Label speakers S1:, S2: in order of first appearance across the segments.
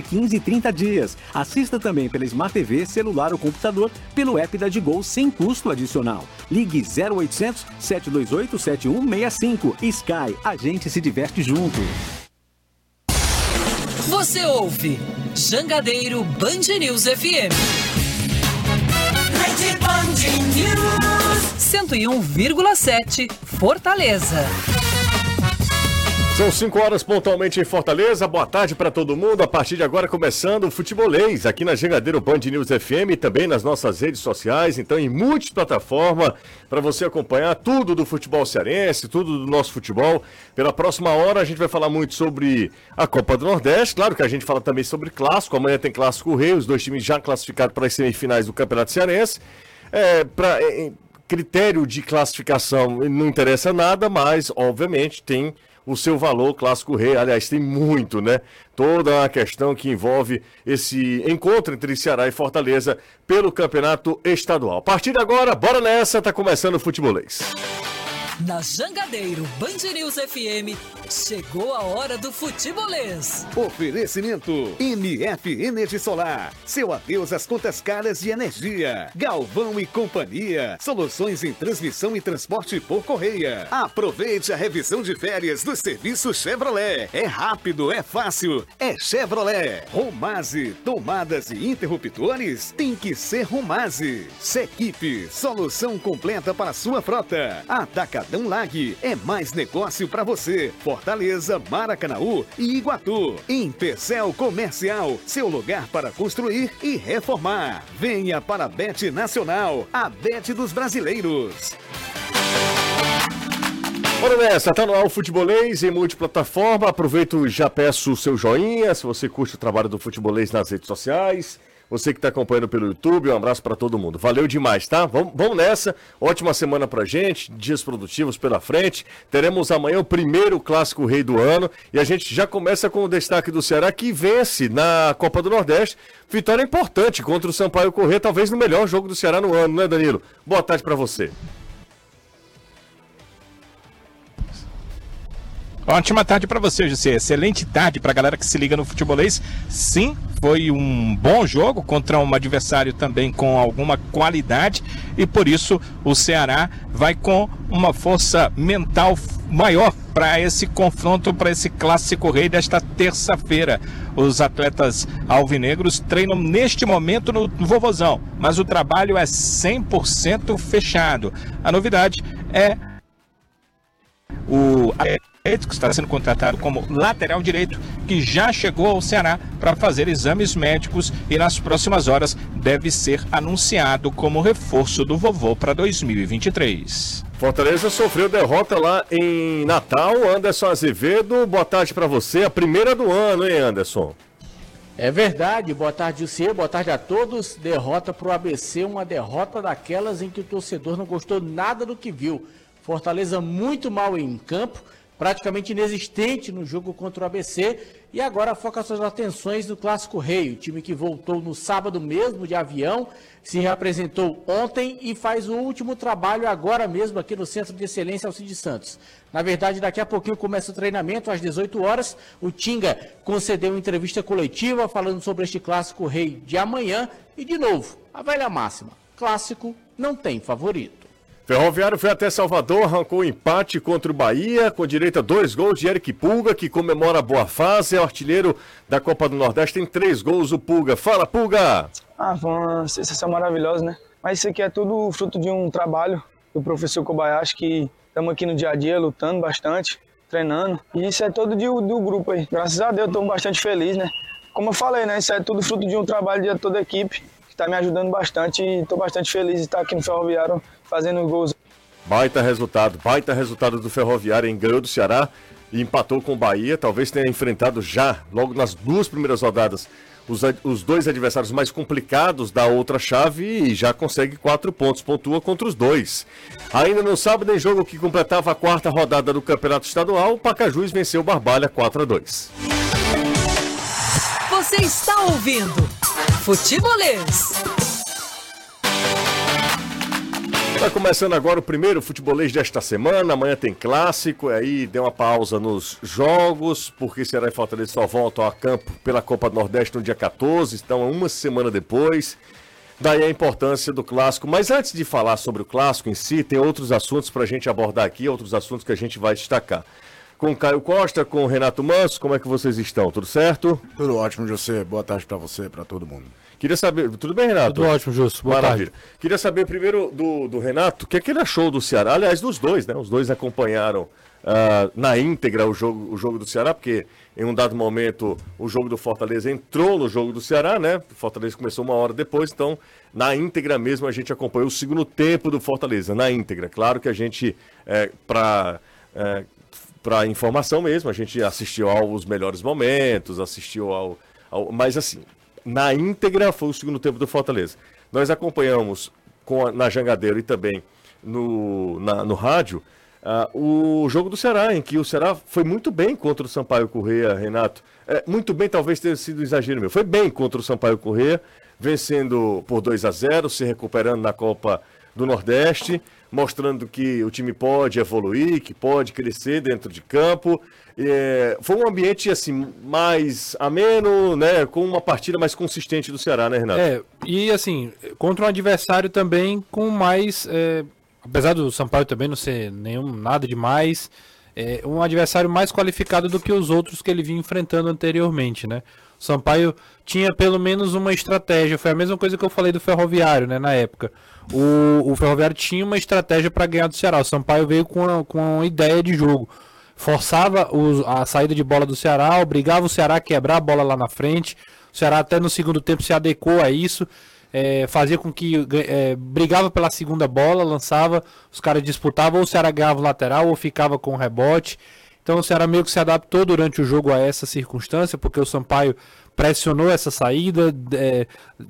S1: 15 e 30 dias. Assista também pela Smart TV, celular ou computador pelo app da Digol sem custo adicional. Ligue 0800 728 7165. Sky, a gente se diverte junto.
S2: Você ouve Jangadeiro Band News FM. Rede Band News 101,7 Fortaleza.
S3: São 5 horas pontualmente em Fortaleza. Boa tarde para todo mundo. A partir de agora começando o Futebolês aqui na Jangadeiro Band News FM e também nas nossas redes sociais, então em multiplataforma para você acompanhar tudo do futebol cearense, tudo do nosso futebol. Pela próxima hora a gente vai falar muito sobre a Copa do Nordeste, claro que a gente fala também sobre clássico. Amanhã tem clássico Rei, os dois times já classificados para as semifinais do Campeonato Cearense. É, para critério de classificação não interessa nada, mas obviamente tem o seu valor clássico rei. Aliás, tem muito, né? Toda a questão que envolve esse encontro entre Ceará e Fortaleza pelo campeonato estadual. A partir de agora, bora nessa, tá começando o futebolês.
S2: Na Jangadeiro Band News FM, chegou a hora do futebolês.
S4: Oferecimento MF Energia Solar. Seu adeus às contas caras de energia. Galvão e Companhia. Soluções em transmissão e transporte por correia. Aproveite a revisão de férias do serviço Chevrolet. É rápido, é fácil, é Chevrolet. Romase, tomadas e interruptores tem que ser Romase. Sequipe, solução completa para sua frota. Atacadão Atacadão Lag. É mais negócio para você. Fortaleza, Maracanaú e Iguatu. Em Pecel Comercial, seu lugar para construir e reformar. Venha para a Bet Nacional, a Bet dos brasileiros.
S3: Bora nessa, tá no ar o Futebolês em multiplataforma. Aproveito e já peço o seu joinha, se você curte o trabalho do Futebolês nas redes sociais. Você que está acompanhando pelo YouTube, um abraço para todo mundo. Valeu demais, tá? Vamos, nessa. Ótima semana pra gente, dias produtivos pela frente. Teremos amanhã o primeiro clássico rei do ano e a gente já começa com o destaque do Ceará que vence na Copa do Nordeste. Vitória importante contra o Sampaio Corrêa, talvez no melhor jogo do Ceará no ano, né, Danilo? Boa tarde para você.
S5: Ótima tarde para você, José. Excelente tarde para a galera que se liga no futebolês. Sim, foi um bom jogo contra um adversário também com alguma qualidade e por isso o Ceará vai com uma força mental maior para esse confronto, para esse clássico rei desta terça-feira. Os atletas alvinegros treinam neste momento no Vovozão, mas o trabalho é 100% fechado. A novidade é o que está sendo contratado como lateral direito, que já chegou ao Ceará para fazer exames médicos e nas próximas horas deve ser anunciado como reforço do vovô para 2023.
S3: Fortaleza sofreu derrota lá em Natal. Anderson Azevedo, boa tarde para você. A primeira do ano, hein, Anderson?
S6: É verdade, boa tarde, José, boa tarde a todos. Derrota para o ABC, uma derrota daquelas em que o torcedor não gostou nada do que viu. Fortaleza muito mal em campo, praticamente inexistente no jogo contra o ABC e agora foca suas atenções no Clássico Rei, o time que voltou no sábado mesmo de avião, se reapresentou ontem e faz o último trabalho agora mesmo aqui no Centro de Excelência Alcide Santos. Na verdade, daqui a pouquinho começa o treinamento, às 18 horas. O Tinga concedeu uma entrevista coletiva falando sobre este Clássico Rei de amanhã e, de novo, a velha máxima: clássico não tem favorito.
S3: Ferroviário foi até Salvador, arrancou um empate contra o Bahia, com direito a dois gols de Eric Pulga, que comemora a boa fase, é o artilheiro da Copa do Nordeste, tem três gols o Pulga. Fala, Pulga!
S7: Ah, foi uma sensação maravilhosa, né? Mas isso aqui é tudo fruto de um trabalho do professor Kobayashi, que estamos aqui no dia a dia lutando bastante, treinando. E isso é todo do, do grupo aí. Graças a Deus, estou bastante feliz, né? Como eu falei, né? Isso é tudo fruto de um trabalho de toda a equipe, que está me ajudando bastante e estou bastante feliz de estar aqui no Ferroviário fazendo gols.
S3: Baita resultado, baita resultado do Ferroviário em ganhou do Ceará e empatou com o Bahia. Talvez tenha enfrentado já, logo nas duas primeiras rodadas, os, os dois adversários mais complicados da outra chave e já consegue quatro pontos, pontua contra os dois. Ainda no sábado, em jogo que completava a quarta rodada do Campeonato Estadual, o Pacajus venceu o Barbalha 4 a 2.
S2: Você está ouvindo Futebolês.
S3: Está começando agora o primeiro futebolês desta semana. Amanhã tem clássico. Aí deu uma pausa nos jogos, porque Ceará e Fortaleza só voltam a campo pela Copa do Nordeste no dia 14. Então, uma semana depois. Daí a importância do clássico. Mas antes de falar sobre o clássico em si, tem outros assuntos para a gente abordar aqui, outros assuntos que a gente vai destacar. Com Caio Costa, com Renato Manso, como é que vocês estão? Tudo certo?
S8: Tudo ótimo, José. Boa tarde para você, para todo mundo.
S3: Queria saber. Tudo bem, Renato?
S9: Tudo ótimo, Justo. Boa
S3: Maravilha.
S9: tarde.
S3: Queria saber primeiro do, do Renato, o que é que ele achou do Ceará? Aliás, dos dois, né? Os dois acompanharam ah, na íntegra o jogo, o jogo do Ceará, porque em um dado momento o jogo do Fortaleza entrou no jogo do Ceará, né? O Fortaleza começou uma hora depois, então na íntegra mesmo a gente acompanhou o segundo tempo do Fortaleza, na íntegra. Claro que a gente, é, para é, para informação mesmo, a gente assistiu aos melhores momentos, assistiu ao, ao mas assim, na íntegra foi o segundo tempo do Fortaleza. Nós acompanhamos com a- na Jangadeiro e também no, na- no rádio ah, o jogo do Ceará, em que o Ceará foi muito bem contra o Sampaio Correia, Renato. É, muito bem, talvez tenha sido exagero meu. Foi bem contra o Sampaio Correia, vencendo por 2 a 0 se recuperando na Copa do Nordeste, mostrando que o time pode evoluir, que pode crescer dentro de campo. É, foi um ambiente assim mais ameno, né, com uma partida mais consistente do Ceará, né, Renato?
S9: É, e assim, contra um adversário também com mais. é, apesar do Sampaio também não ser nenhum nada demais, é um adversário mais qualificado do que os outros que ele vinha enfrentando anteriormente, né? Sampaio tinha pelo menos uma estratégia, foi a mesma coisa que eu falei do Ferroviário, né, na época. O, o Ferroviário tinha uma estratégia para ganhar do Ceará. O Sampaio veio com uma, com uma ideia de jogo. Forçava os- a saída de bola do Ceará, obrigava o Ceará a quebrar a bola lá na frente. O Ceará até no segundo tempo se adequou a isso. é, fazia com que é, brigava pela segunda bola, lançava, os caras disputavam, ou o Ceará ganhava o lateral, ou ficava com o rebote. Então o Ceará meio que se adaptou durante o jogo a essa circunstância, porque o Sampaio pressionou essa saída, é,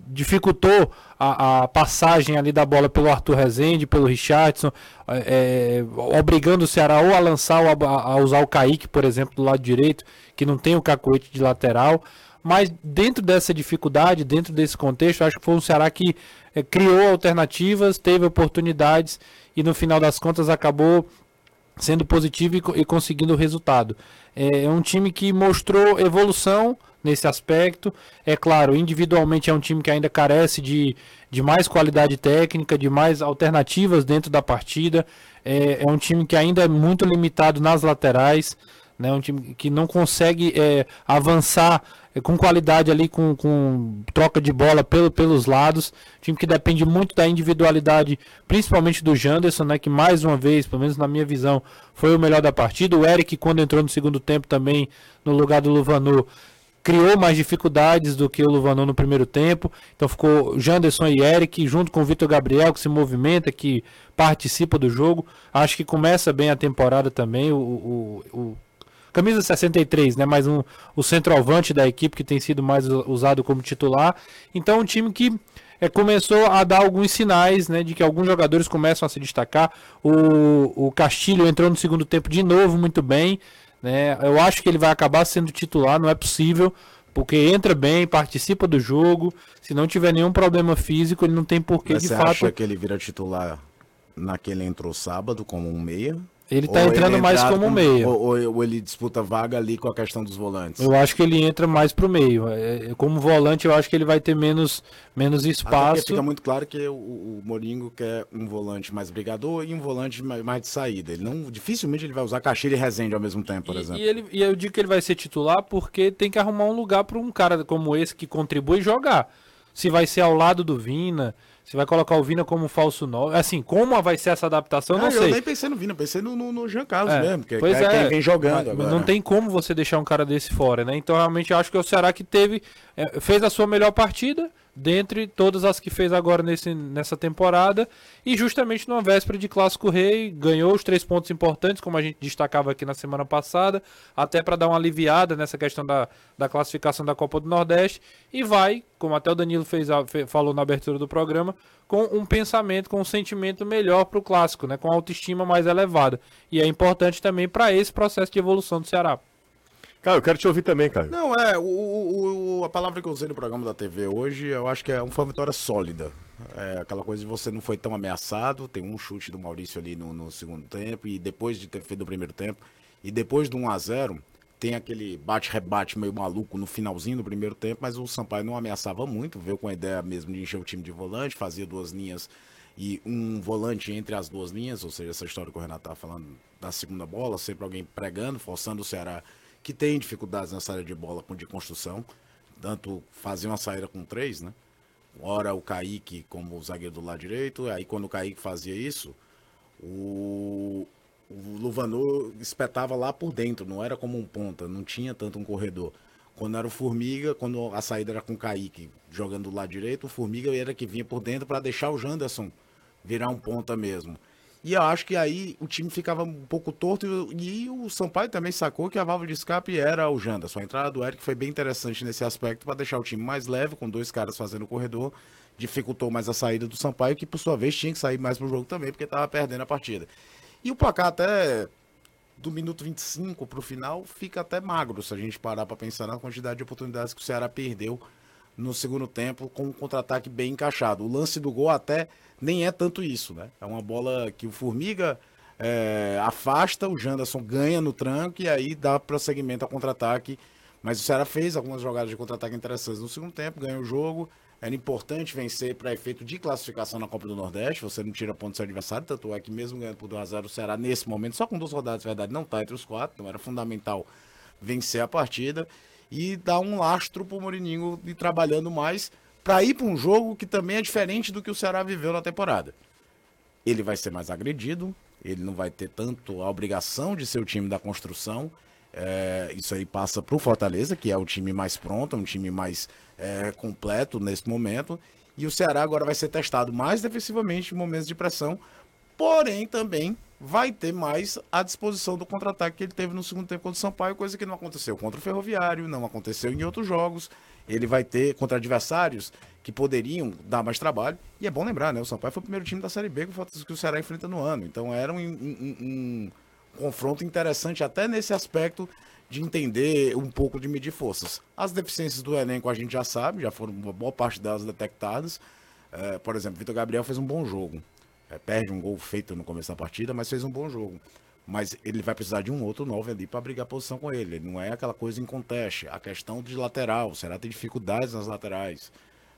S9: dificultou a, a passagem ali da bola pelo Arthur Rezende, pelo Richardson, é, é, obrigando o Ceará ou a lançar ou a, a usar o Kaique, por exemplo, do lado direito, que não tem o cacoete de lateral. Mas dentro dessa dificuldade, dentro desse contexto, acho que foi um Ceará que é, criou alternativas, teve oportunidades e no final das contas acabou sendo positivo e, e conseguindo o resultado. É, é um time que mostrou evolução nesse aspecto. É claro, individualmente é um time que ainda carece de, de mais qualidade técnica, de mais alternativas dentro da partida. É, é um time que ainda é muito limitado nas laterais. Né, um time que não consegue é, avançar com qualidade ali, com, com troca de bola pelo, pelos lados. Time que depende muito da individualidade, principalmente do Janderson, né, que mais uma vez, pelo menos na minha visão, foi o melhor da partida. O Eric, quando entrou no segundo tempo também, no lugar do Luvanu, criou mais dificuldades do que o Luvanor no primeiro tempo. Então ficou Janderson e Eric, junto com o Vitor Gabriel, que se movimenta, que participa do jogo. Acho que começa bem a temporada também. O, o, o- camisa 63, né? Mais um, o centroavante da equipe que tem sido mais usado como titular. Então, um time que é, começou a dar alguns sinais, né? De que alguns jogadores começam a se destacar. O, o Castilho entrou no segundo tempo de novo muito bem. Né? Eu acho que ele vai acabar sendo titular, não é possível, porque entra bem, participa do jogo. Se não tiver nenhum problema físico, ele não tem porquê
S8: Mas
S9: de
S8: você
S9: fato.
S8: acha que ele vira titular naquele entrou sábado como um meia?
S9: Ele tá
S8: Ou
S9: entrando mais
S8: entrado
S9: como meia.
S8: Ou, ou- ele disputa vaga ali com a questão dos volantes?
S9: Eu acho que ele entra mais pro meio. É, é, Como volante, eu acho que ele vai ter menos, menos espaço.
S8: fica muito claro que o, o Moringo quer um volante mais brigador e um volante mais, mais de saída. Ele não, dificilmente ele vai usar Caxilha e Rezende ao mesmo tempo, por
S9: E,
S8: exemplo.
S9: e ele, e eu digo que ele vai ser titular porque tem que arrumar um lugar para um cara como esse que contribui jogar. Se vai ser ao lado do Vina, se vai colocar o Vina como falso 9. Assim, como vai ser essa adaptação, eu não
S8: Ah,
S9: sei.
S8: Eu nem pensei no Vina, pensei no, no, no Jean Carlos
S9: É,
S8: mesmo, que
S9: pois
S8: que é
S9: é,
S8: quem vem jogando agora.
S9: Não tem como você deixar um cara desse fora, né? Então realmente eu acho que é o Ceará que teve, é, fez a sua melhor partida dentre todas as que fez agora nesse, nessa temporada e justamente numa véspera de Clássico Rei ganhou os três pontos importantes, como a gente destacava aqui na semana passada, até para dar uma aliviada nessa questão da, da classificação da Copa do Nordeste e vai, como até o Danilo fez falou na abertura do programa, com um pensamento, com um sentimento melhor para o clássico, né? com autoestima mais elevada. E é importante também para esse processo de evolução do Ceará.
S3: Caio, eu quero te ouvir também, Caio.
S8: Não, é, o, o- a palavra que eu usei no programa da TV hoje, eu acho que é uma vitória sólida. É aquela coisa de você não foi tão ameaçado, tem um chute do Maurício ali no, no segundo tempo, e depois de ter feito o primeiro tempo, e depois do 1 a 0 tem aquele bate-rebate meio maluco no finalzinho do primeiro tempo, mas o Sampaio não ameaçava muito, veio com a ideia mesmo de encher o time de volante, fazia duas linhas e um volante entre as duas linhas, ou seja, essa história que o Renato estava falando da segunda bola, sempre alguém pregando, forçando o Ceará, que tem dificuldades nessa área de bola de construção, tanto fazer uma saída com três, né? Ora o Kaique como zagueiro do lado direito, aí quando o Kaique fazia isso, o, o Luvanor espetava lá por dentro, não era como um ponta, não tinha tanto um corredor. Quando era o Formiga, quando a saída era com o Kaique jogando do lado direito, o Formiga era que vinha por dentro para deixar o Janderson virar um ponta mesmo. E eu acho que aí o time ficava um pouco torto e, o Sampaio também sacou que a válvula de escape era o Janderson. A entrada do Eric foi bem interessante nesse aspecto para deixar o time mais leve, com dois caras fazendo o corredor. Dificultou mais a saída do Sampaio, que por sua vez tinha que sair mais pro jogo também, porque estava perdendo a partida. E o placar até do minuto 25 para o final fica até magro se a gente parar para pensar na quantidade de oportunidades que o Ceará perdeu no segundo tempo com um contra-ataque bem encaixado. O lance do gol até nem é tanto isso, né? É uma bola que o Formiga é, afasta, o Janderson ganha no tranco e aí dá prosseguimento ao contra-ataque. Mas o Ceará fez algumas jogadas de contra-ataque interessantes no segundo tempo, ganhou o jogo. Era importante vencer para efeito de classificação na Copa do Nordeste. Você não tira ponto do seu adversário, tanto é que mesmo ganhando por 2x0, o Ceará nesse momento, só com duas rodadas, verdade, não está entre os quatro. Então era fundamental vencer a partida e dar um lastro pro Morininho ir trabalhando mais para ir para um jogo que também é diferente do que o Ceará viveu na temporada. Ele vai ser mais agredido, ele não vai ter tanto a obrigação de ser o time da construção. É, isso aí passa para o Fortaleza, que é o time mais pronto, um time mais é, completo nesse momento. E o Ceará agora vai ser testado mais defensivamente em momentos de pressão, porém também vai ter mais à disposição do contra-ataque que ele teve no segundo tempo contra o Sampaio, coisa que não aconteceu contra o Ferroviário, não aconteceu em outros jogos. Ele vai ter contra adversários que poderiam dar mais trabalho. E é bom lembrar, né? O Sampaio foi o primeiro time da Série B que o Ceará enfrenta no ano. Então era um, um, um confronto interessante até nesse aspecto de entender um pouco de medir forças. As deficiências do elenco a gente já sabe, já foram uma boa parte delas detectadas. É, por exemplo, Vitor Gabriel fez um bom jogo. É, perde um gol feito no começo da partida, mas fez um bom jogo. Mas ele vai precisar de um outro 9 ali para brigar posição com ele. Não é aquela coisa em conteste. A questão de lateral. O Ceará tem dificuldades nas laterais.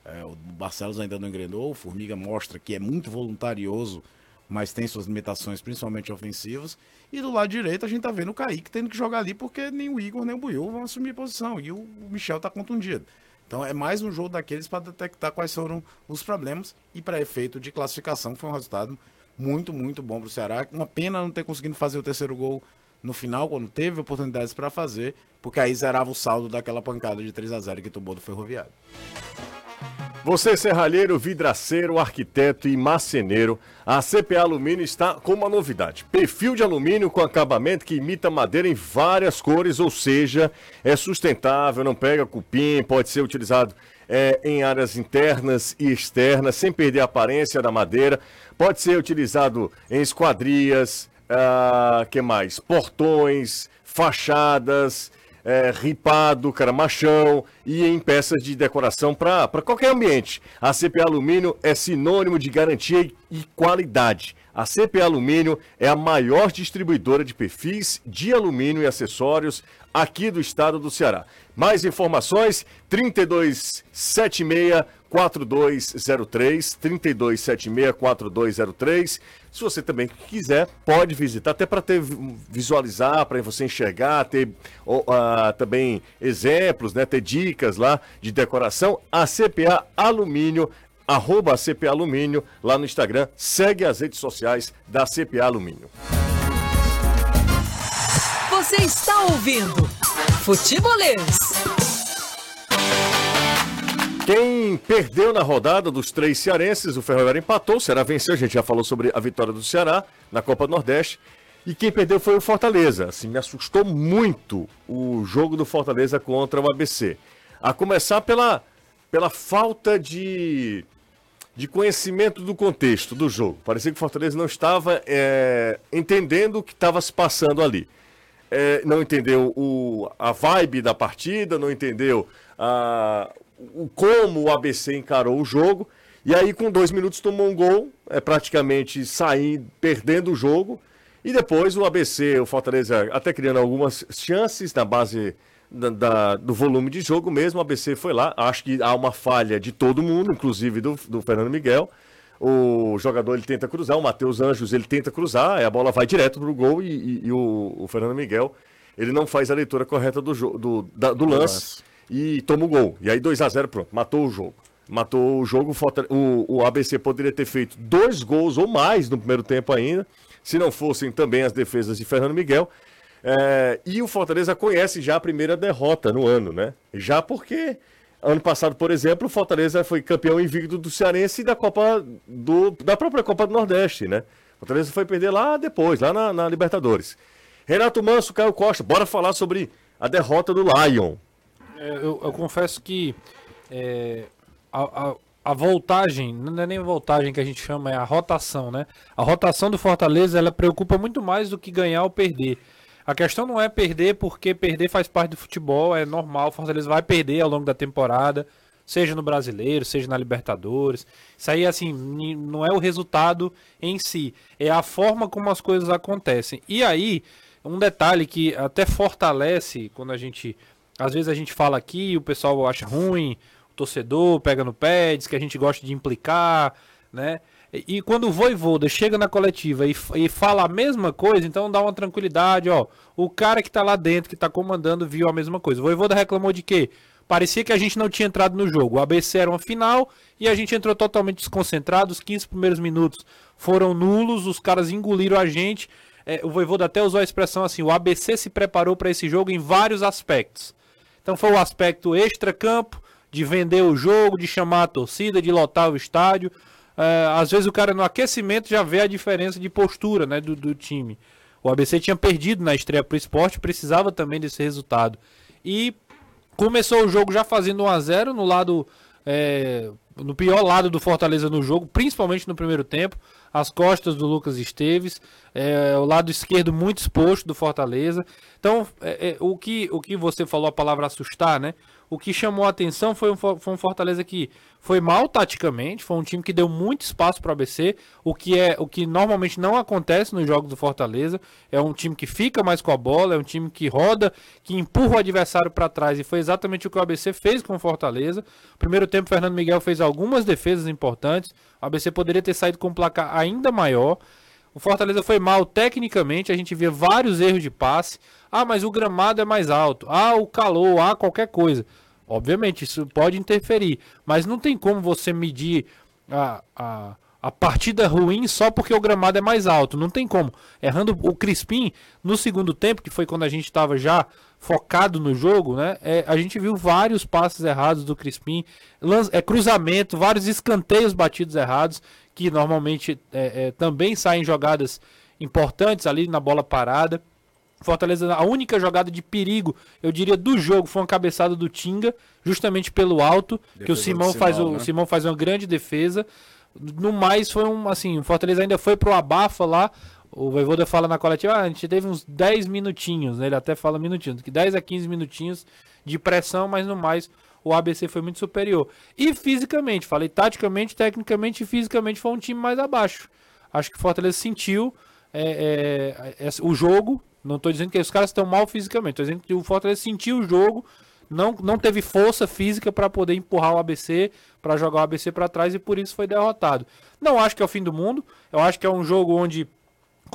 S8: É, o Barcelos ainda não engrenou. O Formiga mostra que é muito voluntarioso, mas tem suas limitações, principalmente ofensivas. E do lado direito a gente tá vendo o Kaique tendo que jogar ali porque nem o Igor nem o Buiu vão assumir posição. E o Michel tá contundido. Então é mais um jogo daqueles para detectar quais foram os problemas e para efeito de classificação foi um resultado muito, muito bom para o Ceará. Uma pena não ter conseguido fazer o terceiro gol no final, quando teve oportunidades para fazer, porque aí zerava o saldo daquela pancada de 3 a 0 que tomou do Ferroviário.
S3: Você, serralheiro, vidraceiro, arquiteto e marceneiro, a CPA Alumínio está com uma novidade. Perfil de alumínio com acabamento que imita madeira em várias cores, ou seja, é sustentável, não pega cupim, pode ser utilizado é, em áreas internas e externas, sem perder a aparência da madeira. Pode ser utilizado em esquadrias, ah, que mais? Portões, fachadas, é, ripado, caramachão e em peças de decoração para qualquer ambiente. A CPA Alumínio é sinônimo de garantia e, qualidade. A CPA Alumínio é a maior distribuidora de perfis de alumínio e acessórios aqui do estado do Ceará. Mais informações: 3276 4203 3276 4203. Se você também quiser, pode visitar, até para ter visualizar, para você enxergar, ter uh, também exemplos, né, ter dicas lá de decoração. A CPA Alumínio, arroba CPA Alumínio, lá no Instagram. Segue as redes sociais da CPA Alumínio.
S2: Você está ouvindo Futebolês.
S3: Quem perdeu na rodada dos três cearenses, o Ferroviário empatou, o Ceará venceu, a gente já falou sobre a vitória do Ceará na Copa do Nordeste. E quem perdeu foi o Fortaleza. Assim, me assustou muito o jogo do Fortaleza contra o ABC. A começar pela, pela falta de, de conhecimento do contexto do jogo. Parecia que o Fortaleza não estava é, entendendo o que estava se passando ali. é, não entendeu o, a vibe da partida, não entendeu a, o, como o ABC encarou o jogo. E aí, com dois minutos, tomou um gol, é praticamente sair perdendo o jogo. E depois o ABC, o Fortaleza, até criando algumas chances na base da, da, do volume de jogo mesmo. O ABC foi lá. Acho que há uma falha de todo mundo, inclusive do, do Fernando Miguel. O jogador ele tenta cruzar, o Matheus Anjos ele tenta cruzar, a bola vai direto pro gol e, e, e o, o, Fernando Miguel ele não faz a leitura correta do, do, da, do lance e toma o gol. E aí 2 a 0 pronto, matou o jogo. Matou o jogo, o, o ABC poderia ter feito dois gols ou mais no primeiro tempo ainda, se não fossem também as defesas de Fernando Miguel. É, e o Fortaleza conhece já a primeira derrota no ano, né? Já porque ano passado, por exemplo, o Fortaleza foi campeão invicto do Cearense e da Copa do, da própria Copa do Nordeste, né? O Fortaleza foi perder lá depois, lá na, na Libertadores. Renato Manso, Caio Costa, bora falar sobre a derrota do Lion.
S9: É, eu, eu, confesso que é, a, a, a, voltagem, não é nem voltagem que a gente chama, é a rotação, né? A rotação do Fortaleza, ela preocupa muito mais do que ganhar ou perder. A questão não é perder porque perder faz parte do futebol, é normal. O Fortaleza vai perder ao longo da temporada, seja no Brasileiro, seja na Libertadores. Isso aí, assim, não é o resultado em si, é a forma como as coisas acontecem. E aí, um detalhe que até fortalece quando a gente. Às vezes a gente fala aqui, o pessoal acha ruim, o torcedor pega no pé, diz que a gente gosta de implicar, né? E quando o Voivoda chega na coletiva e, e fala a mesma coisa, então dá uma tranquilidade, ó. O cara que tá lá dentro, que tá comandando, viu a mesma coisa. O Voivoda reclamou de quê? Parecia que a gente não tinha entrado no jogo. O ABC era uma final e a gente entrou totalmente desconcentrado. Os 15 primeiros minutos foram nulos, os caras engoliram a gente. É, o Voivoda até usou a expressão assim: o ABC se preparou para esse jogo em vários aspectos. Então foi o aspecto extra-campo, de vender o jogo, de chamar a torcida, de lotar o estádio. É, às vezes o cara no aquecimento já vê a diferença de postura né, do, do time. O ABC tinha perdido na estreia para o esporte, precisava também desse resultado. E começou o jogo já fazendo 1 a 0 no lado. É, no pior lado do Fortaleza no jogo, principalmente no primeiro tempo. As costas do Lucas Esteves, é, o lado esquerdo muito exposto do Fortaleza. Então, é, é, o, que, o que você falou, a palavra assustar, né? O que chamou a atenção foi um, foi um Fortaleza que foi mal taticamente, foi um time que deu muito espaço para o ABC, o que é o que normalmente não acontece nos jogos do Fortaleza. É um time que fica mais com a bola, é um time que roda, que empurra o adversário para trás e foi exatamente o que o ABC fez com o Fortaleza. Primeiro tempo, Fernando Miguel fez algumas defesas importantes. O ABC poderia ter saído com um placar ainda maior. O Fortaleza foi mal tecnicamente, a gente vê vários erros de passe. Ah, mas o gramado é mais alto. Ah, o calor, ah, qualquer coisa. Obviamente, isso pode interferir, mas não tem como você medir a, a, a partida ruim só porque o gramado é mais alto. Não tem como. Errando o Crispim no segundo tempo, que foi quando a gente estava já focado no jogo, né? É, a gente viu vários passes errados do Crispim, é, cruzamento, vários escanteios batidos errados, que normalmente é, é, também saem jogadas importantes ali na bola parada. Fortaleza, a única jogada de perigo, eu diria, do jogo foi uma cabeçada do Tinga, justamente pelo alto, defesa que o Simão, faz, o, né? Simão faz uma grande defesa. No mais, foi um, assim, o Fortaleza ainda foi pro abafa lá, o Voivoda fala na coletiva, ah, a gente teve uns 10 minutinhos, né? ele até fala minutinhos, que 10 a 15 minutinhos de pressão, mas no mais o ABC foi muito superior. E fisicamente, falei taticamente, tecnicamente e fisicamente foi um time mais abaixo. Acho que o Fortaleza sentiu é, é, é, o jogo, não estou dizendo que os caras estão mal fisicamente, estou dizendo que o Fortaleza sentiu o jogo, não, não teve força física para poder empurrar o ABC, para jogar o ABC para trás e por isso foi derrotado. Não acho que é o fim do mundo, eu acho que é um jogo onde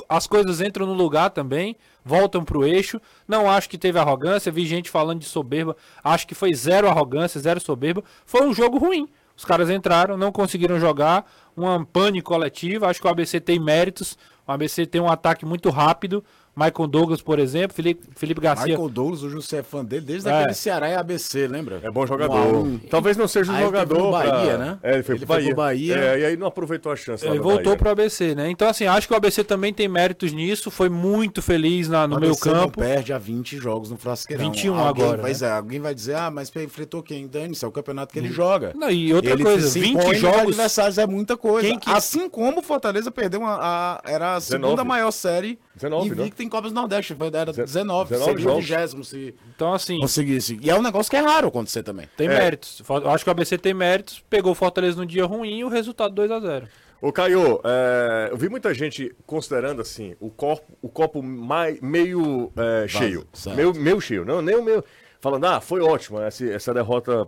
S9: as coisas entram no lugar também, voltam para o eixo. Não acho que teve arrogância, vi gente falando de soberba, acho que foi zero arrogância, zero soberba. Foi um jogo ruim. Os caras entraram, não conseguiram jogar, uma pane coletiva. Acho que o ABC tem méritos, o ABC tem um ataque muito rápido, Michael Douglas, por exemplo, Felipe, Felipe Garcia.
S8: Michael Douglas, o José é fã dele desde é. aquele Ceará e ABC, lembra?
S3: É bom jogador. Um, Talvez não seja um aí jogador. Ele
S8: Bahia, pra... né?
S3: É, ele foi ele pro Bahia. Foi pro Bahia. É, e aí não aproveitou a chance.
S9: Ele voltou pro ABC, né? Então, assim, acho que o ABC também tem méritos nisso. Foi muito feliz na, no meu campo.
S8: Não perde a 20 jogos no Frasqueirão.
S9: 21 alguém, agora.
S8: Pois
S9: né?
S8: é, alguém vai dizer, ah, mas enfrentou quem? Dane, isso é o campeonato que ele joga.
S9: Não, e outra ele coisa, 20 jogos.
S8: adversários é muita coisa. Que... Assim como o Fortaleza perdeu uma, a, era a segunda 19. maior série
S3: 19, não?
S8: Invicto em Copas do Nordeste, foi, era 19,
S3: 19
S8: seria o vigésimo se
S9: Então, assim,
S8: conseguisse. E é um negócio que é raro acontecer também.
S9: tem
S3: É.
S9: méritos. Eu acho que o ABC tem méritos. Pegou o Fortaleza no dia ruim e o resultado 2 a 0
S3: Ô, Caio, é, eu vi muita gente considerando assim, o copo, o copo mai- meio é, cheio.
S8: certo.
S3: Meio, meio cheio, não, nem o meu. Falando, ah, foi ótimo essa, essa derrota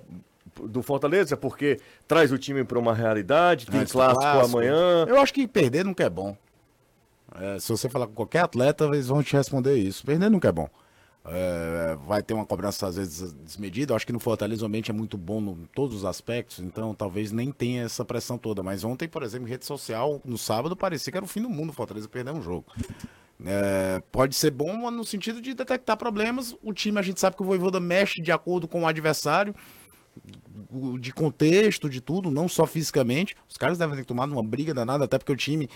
S3: do Fortaleza, porque traz o time para uma realidade, tem clássico,
S8: clássico.
S3: amanhã.
S8: Eu acho que perder nunca é bom. É, se você falar com qualquer atleta, eles vão te responder isso. Perder nunca é bom. É, vai ter uma cobrança às vezes desmedida. Eu acho que no Fortaleza o ambiente é muito bom em todos os aspectos, então talvez nem tenha essa pressão toda. Mas ontem, por exemplo, em rede social, no sábado, parecia que era o fim do mundo o Fortaleza perder um jogo. É, pode ser bom no sentido de detectar problemas. O time, a gente sabe que o Voivoda mexe de acordo com o adversário, de contexto, de tudo, não só fisicamente. Os caras devem ter tomado uma briga danada, até porque o time.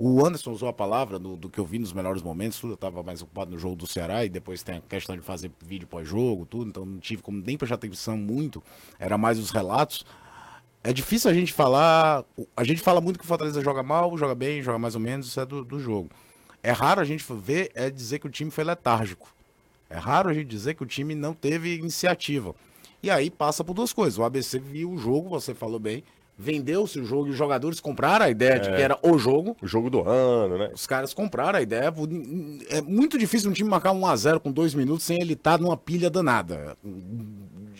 S8: O Anderson usou a palavra do, do que eu vi nos melhores momentos, tudo. Eu tava mais ocupado no jogo do Ceará e depois tem a questão de fazer vídeo pós-jogo, tudo. Então não tive como nem prestar atenção muito, era mais os relatos. É difícil a gente falar. A gente fala muito que o Fortaleza joga mal, joga bem, joga mais ou menos, isso é do, do jogo. É raro a gente ver, é dizer que o time foi letárgico. É raro a gente dizer que o time não teve iniciativa. E aí passa por duas coisas. O ABC viu o jogo, você falou bem, vendeu-se o jogo e os jogadores compraram a ideia de que era o jogo.
S3: O jogo do ano, né?
S8: Os caras compraram a ideia. É muito difícil um time marcar 1x0 com dois minutos sem ele estar numa pilha danada.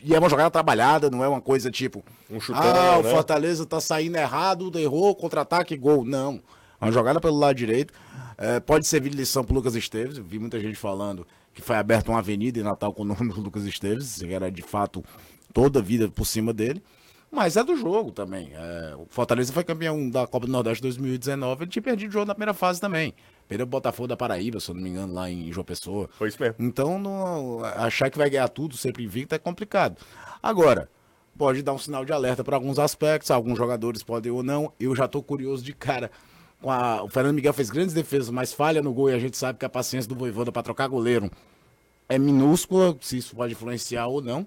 S8: E é uma jogada trabalhada, não é uma coisa tipo.
S3: Um chutão,
S8: ah, o
S3: né?
S8: Fortaleza tá saindo errado, errou, contra-ataque, gol. Não. É uma jogada pelo lado direito. É, pode servir de lição pro Lucas Esteves. Eu vi muita gente falando que foi aberta uma avenida em Natal com o nome do Lucas Esteves. que Era de fato toda a vida por cima dele. Mas é do jogo também. É, o Fortaleza foi campeão da Copa do Nordeste 2019. Ele tinha perdido o jogo na primeira fase também. Perdeu o Botafogo da Paraíba, se eu não me engano, lá em João Pessoa.
S3: Foi isso mesmo.
S8: Então, não- achar que vai ganhar tudo sempre invicto é complicado. Agora, pode dar um sinal de alerta para alguns aspectos, alguns jogadores podem ou não. Eu já tô curioso de cara. A- o Fernando Miguel fez grandes defesas, mas falha no gol e a gente sabe que a paciência do Voivoda para trocar goleiro é minúscula, se isso pode influenciar ou não.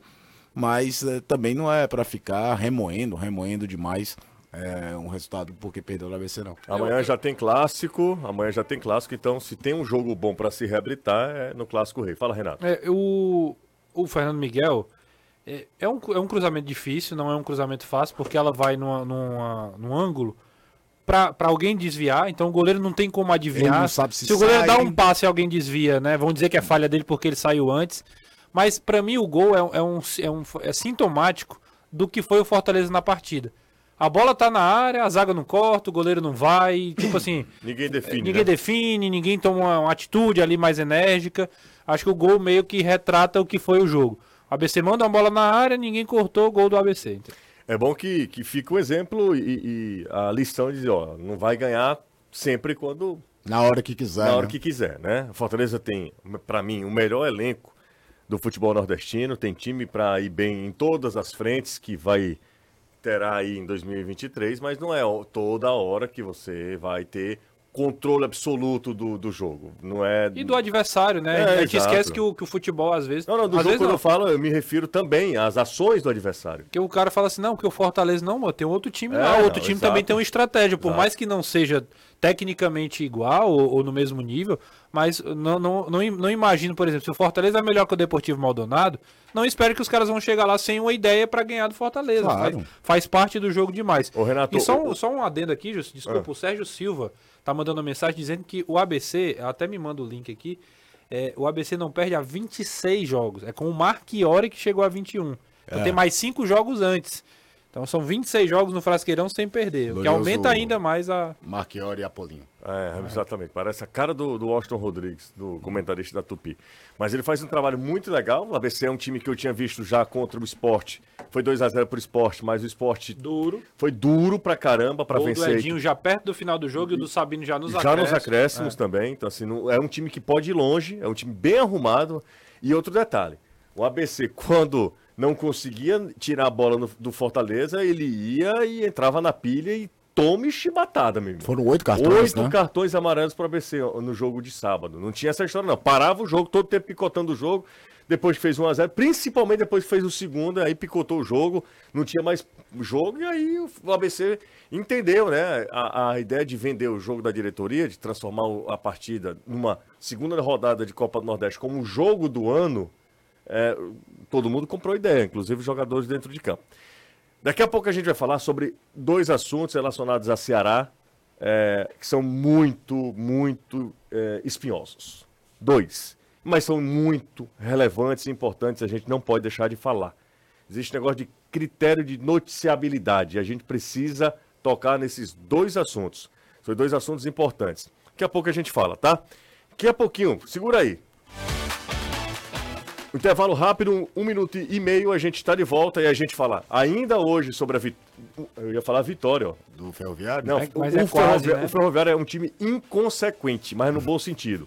S8: Mas eh, também não é para ficar remoendo, remoendo demais eh, um resultado porque perdeu o ABC, não.
S3: Amanhã já tem clássico, amanhã já tem clássico, então se tem um jogo bom para se reabilitar é no Clássico Rei. Fala, Renato.
S9: É, o, o Fernando Miguel é, é, um, é um cruzamento difícil, não é um cruzamento fácil, porque ela vai numa, numa, num ângulo pra pra alguém desviar, então o goleiro não tem como adivinhar.
S8: Ele não sabe se
S9: o goleiro
S8: sai.
S9: dá um passe e alguém desvia, né? Vão dizer que é falha dele porque ele saiu antes. Mas pra mim o gol é, um- é, um, é, um, é sintomático do que foi o Fortaleza na partida. A bola tá na área, a zaga não corta, o goleiro não vai, tipo assim,
S3: Ninguém define.
S9: ninguém
S3: né?
S9: define, ninguém toma uma, uma atitude ali mais enérgica. Acho que o gol meio que retrata o que foi o jogo. O ABC manda uma bola na área, ninguém cortou o gol do ABC. entendeu?
S3: É bom que, que fique o exemplo e, e a lição de dizer, ó, não vai ganhar sempre quando
S8: Na hora que quiser.
S3: na hora
S8: né?
S3: que quiser, né? O Fortaleza tem, pra mim, o melhor elenco do futebol nordestino, tem time pra ir bem em todas as frentes que vai terá aí em 2023, mas não é toda hora que você vai ter controle absoluto do, do jogo. Não é
S9: E do adversário, né?
S3: É,
S9: a gente
S3: exato.
S9: esquece que o, que o futebol, às vezes.
S3: Não, não, do
S9: às
S3: jogo quando
S9: não.
S3: eu falo, eu me refiro também às ações do adversário.
S9: Porque o cara fala assim, não, que o Fortaleza não, mano, tem outro time
S3: É,
S9: lá, o outro
S3: não,
S9: time
S3: exato.
S9: também tem uma estratégia, por
S3: Exato.
S9: mais que não seja tecnicamente igual ou, ou no mesmo nível, mas não, não, não, não imagino, por exemplo, se o Fortaleza é melhor que o Deportivo Maldonado, não espero que os caras vão chegar lá sem uma ideia pra ganhar do Fortaleza.
S8: Claro.
S9: Faz, faz parte do jogo demais.
S3: Ô, Renato,
S9: e só, um-
S3: o-
S9: só um adendo aqui, Justo, desculpa,
S3: Ah.
S9: o Sérgio Silva tá mandando uma mensagem dizendo que o ABC, até me manda o link aqui, é, o ABC não perde há 26 jogos. É com o Marchiori que chegou a 21. Então
S8: É.
S9: tem mais 5 jogos antes. Então são 26 jogos no Frasqueirão sem perder. O que
S8: Glorioso-
S9: aumenta ainda mais a.
S8: Marchiori e Apolinho.
S3: É, exatamente. Parece a cara do, do Washington Rodrigues, do comentarista da Tupi. Mas ele faz um trabalho muito legal. O ABC é um time que eu tinha visto já contra o esporte. Foi 2 a 0 pro esporte, mas o esporte
S9: Duro.
S3: foi duro pra caramba pra
S9: Gol
S3: vencer.
S9: Edinho já perto do final do jogo e o do Sabino já nos
S3: já
S9: acréscimos.
S3: nos acréscimos também. Então, assim, não- é um time que pode ir longe, é um time bem arrumado. E outro detalhe: o ABC, quando não conseguia tirar a bola no- do Fortaleza, ele ia e entrava na pilha e tome chibatada, meu irmão.
S8: Foram oito cartões,
S3: Oito
S8: né?
S3: cartões amarelos para ABC no jogo de sábado. Não tinha essa história, não. Parava o jogo, todo tempo picotando o jogo. Depois fez 1x0, principalmente depois fez o segundo, aí picotou o jogo, não tinha mais jogo, e aí o ABC entendeu, né? A, a ideia de vender o jogo da diretoria, de transformar o- a partida numa segunda rodada de Copa do Nordeste como o jogo do ano, é, todo mundo comprou a ideia, inclusive os jogadores dentro de campo. Daqui a pouco a gente vai falar sobre dois assuntos relacionados a Ceará, é, que são muito, muito é, espinhosos. Dois. Mas são muito relevantes e importantes, a gente não pode deixar de falar. Existe negócio de critério de noticiabilidade. e A gente precisa tocar nesses dois assuntos. São dois assuntos importantes. Daqui a pouco a gente fala, tá? Daqui a pouquinho, segura aí. Um Intervalo rápido, um, um minuto e meio, a gente está de volta e a gente fala ainda hoje sobre a vitória. Eu ia falar vitória, ó.
S8: Do Ferroviário?
S3: Não,
S9: É,
S3: o,
S9: mas
S3: o
S9: é quase,
S3: Ferroviário,
S9: né?
S3: o Ferroviário é um time inconsequente, mas no bom sentido.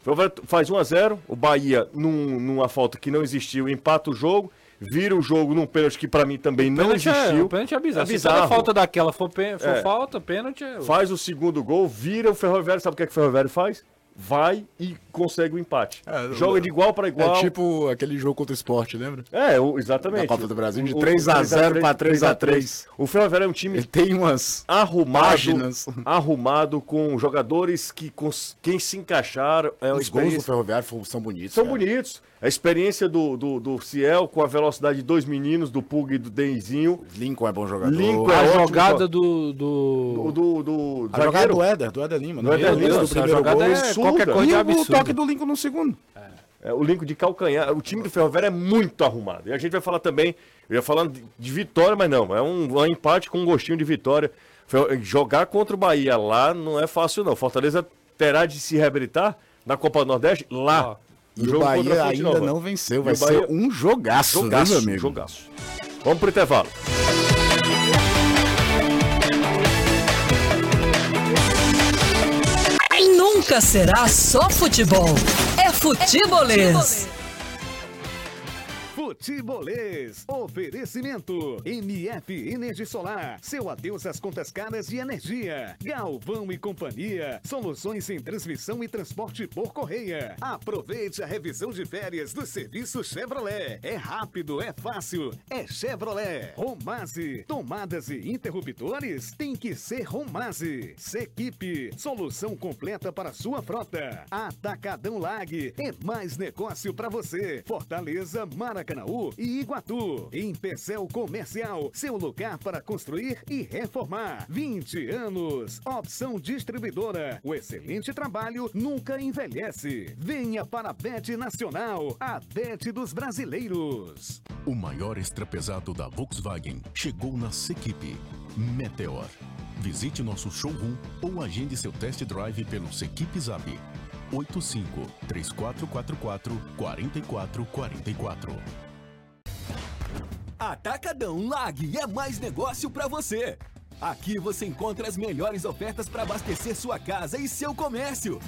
S3: O Ferroviário faz 1x0, o Bahia, num- numa falta que não existiu, empata o jogo, vira o jogo num pênalti que pra mim também não
S9: é,
S3: existiu.
S9: o pênalti é bizarro.
S3: É
S9: Se
S3: bizarro.
S9: toda falta daquela for, pê- for
S3: É.
S9: falta, pênalti é...
S3: Faz o segundo gol, vira o Ferroviário, sabe o que, é que o Ferroviário faz? Vai e consegue o empate.
S8: É,
S3: Joga de igual para igual.
S8: É tipo aquele jogo contra o esporte, lembra?
S3: É, exatamente.
S8: Da Copa do Brasil, de
S3: O- o
S8: 3 a 0 pra
S3: 3
S8: 3 a 3.
S3: O Ferroviário é um time
S8: Ele tem umas
S3: arrumado,
S8: páginas.
S3: arrumado com jogadores que cons- quem se encaixaram é
S8: Os gols do. Ferroviário são bonitos.
S3: São
S8: cara.
S3: bonitos. A experiência do, do, do Ciel com a velocidade de dois meninos, do Pug e do Denzinho.
S8: Lincoln é bom jogador.
S3: Lincoln é
S9: A
S3: ótimo,
S9: jogada do... do...
S3: do, do, do
S8: A jogada do Éder, do Éder Lima.
S3: Do
S8: né?
S3: Éder Lima,
S8: do primeiro
S9: jogada
S8: gol.
S9: é
S3: absurda.
S9: qualquer coisa
S8: E o toque do Lincoln no segundo.
S3: É, o Lincoln de calcanhar. O time do Ferroviário é muito arrumado. E a gente vai falar também, eu ia falar de, de vitória, mas não. É um, um empate com um gostinho de vitória. Jogar contra o Bahia lá não é fácil, não. Fortaleza terá de se reabilitar na Copa do Nordeste lá.
S9: Ó,
S8: E o Bahia ainda não venceu.
S3: E
S8: Vai
S3: Bahia-
S8: ser um jogaço,
S3: Jogaço,
S8: viu, meu amigo?
S3: jogaço. Vamos pro intervalo.
S2: Nunca será só futebol. É futebolês.
S4: Futebolês. Oferecimento. MF Energia Solar. Seu adeus às contas caras de energia. Galvão e Companhia. Soluções em transmissão e transporte por correia. Aproveite a revisão de férias do serviço Chevrolet. É rápido, é fácil. É Chevrolet. Romase. Tomadas e interruptores? Tem que ser Romase. Sequipe. Solução completa para sua frota. Atacadão Lag. É mais negócio para você. Fortaleza, Maracanaú e Iguatu. Em Pecel Comercial. Seu lugar para construir e reformar. 20 anos. Opção distribuidora. O excelente trabalho nunca envelhece. Venha para a Bet Nacional. A Bet dos brasileiros.
S10: O maior extrapesado da Volkswagen chegou na Sequipe. Meteor. Visite nosso showroom ou agende seu test drive pelo Sequipe Zap. 85 3444 4444.
S11: Atacadão Lag é mais negócio para você. Aqui você encontra as melhores ofertas para abastecer sua casa e seu comércio.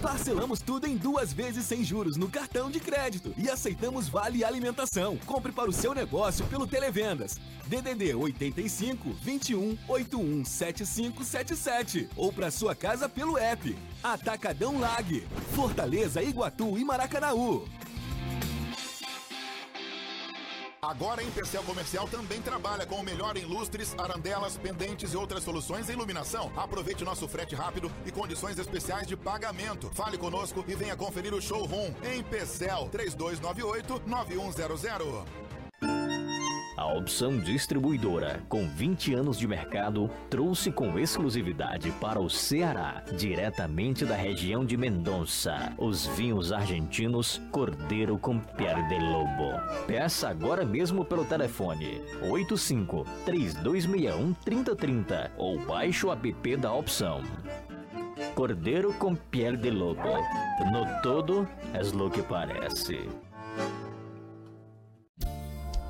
S11: Parcelamos tudo em duas vezes sem juros no cartão de crédito e aceitamos vale alimentação. Compre para o seu negócio pelo Televendas. DDD 85 21 81 7577 ou para sua casa pelo app. Atacadão Lag, Fortaleza, Iguatu e Maracanaú.
S12: Agora a Empecel Comercial também trabalha com o melhor em lustres, arandelas, pendentes e outras soluções em iluminação. Aproveite nosso frete rápido e condições especiais de pagamento. Fale conosco e venha conferir o showroom. Empecel 3298-9100.
S13: A opção distribuidora, com 20 anos de mercado, trouxe com exclusividade para o Ceará, diretamente da região de Mendonça, os vinhos argentinos Cordeiro com Pierre de Lobo. Peça agora mesmo pelo telefone 85 3261 3030 ou baixe o app da opção. Cordeiro com Pierre de Lobo. No todo, é lo que parece.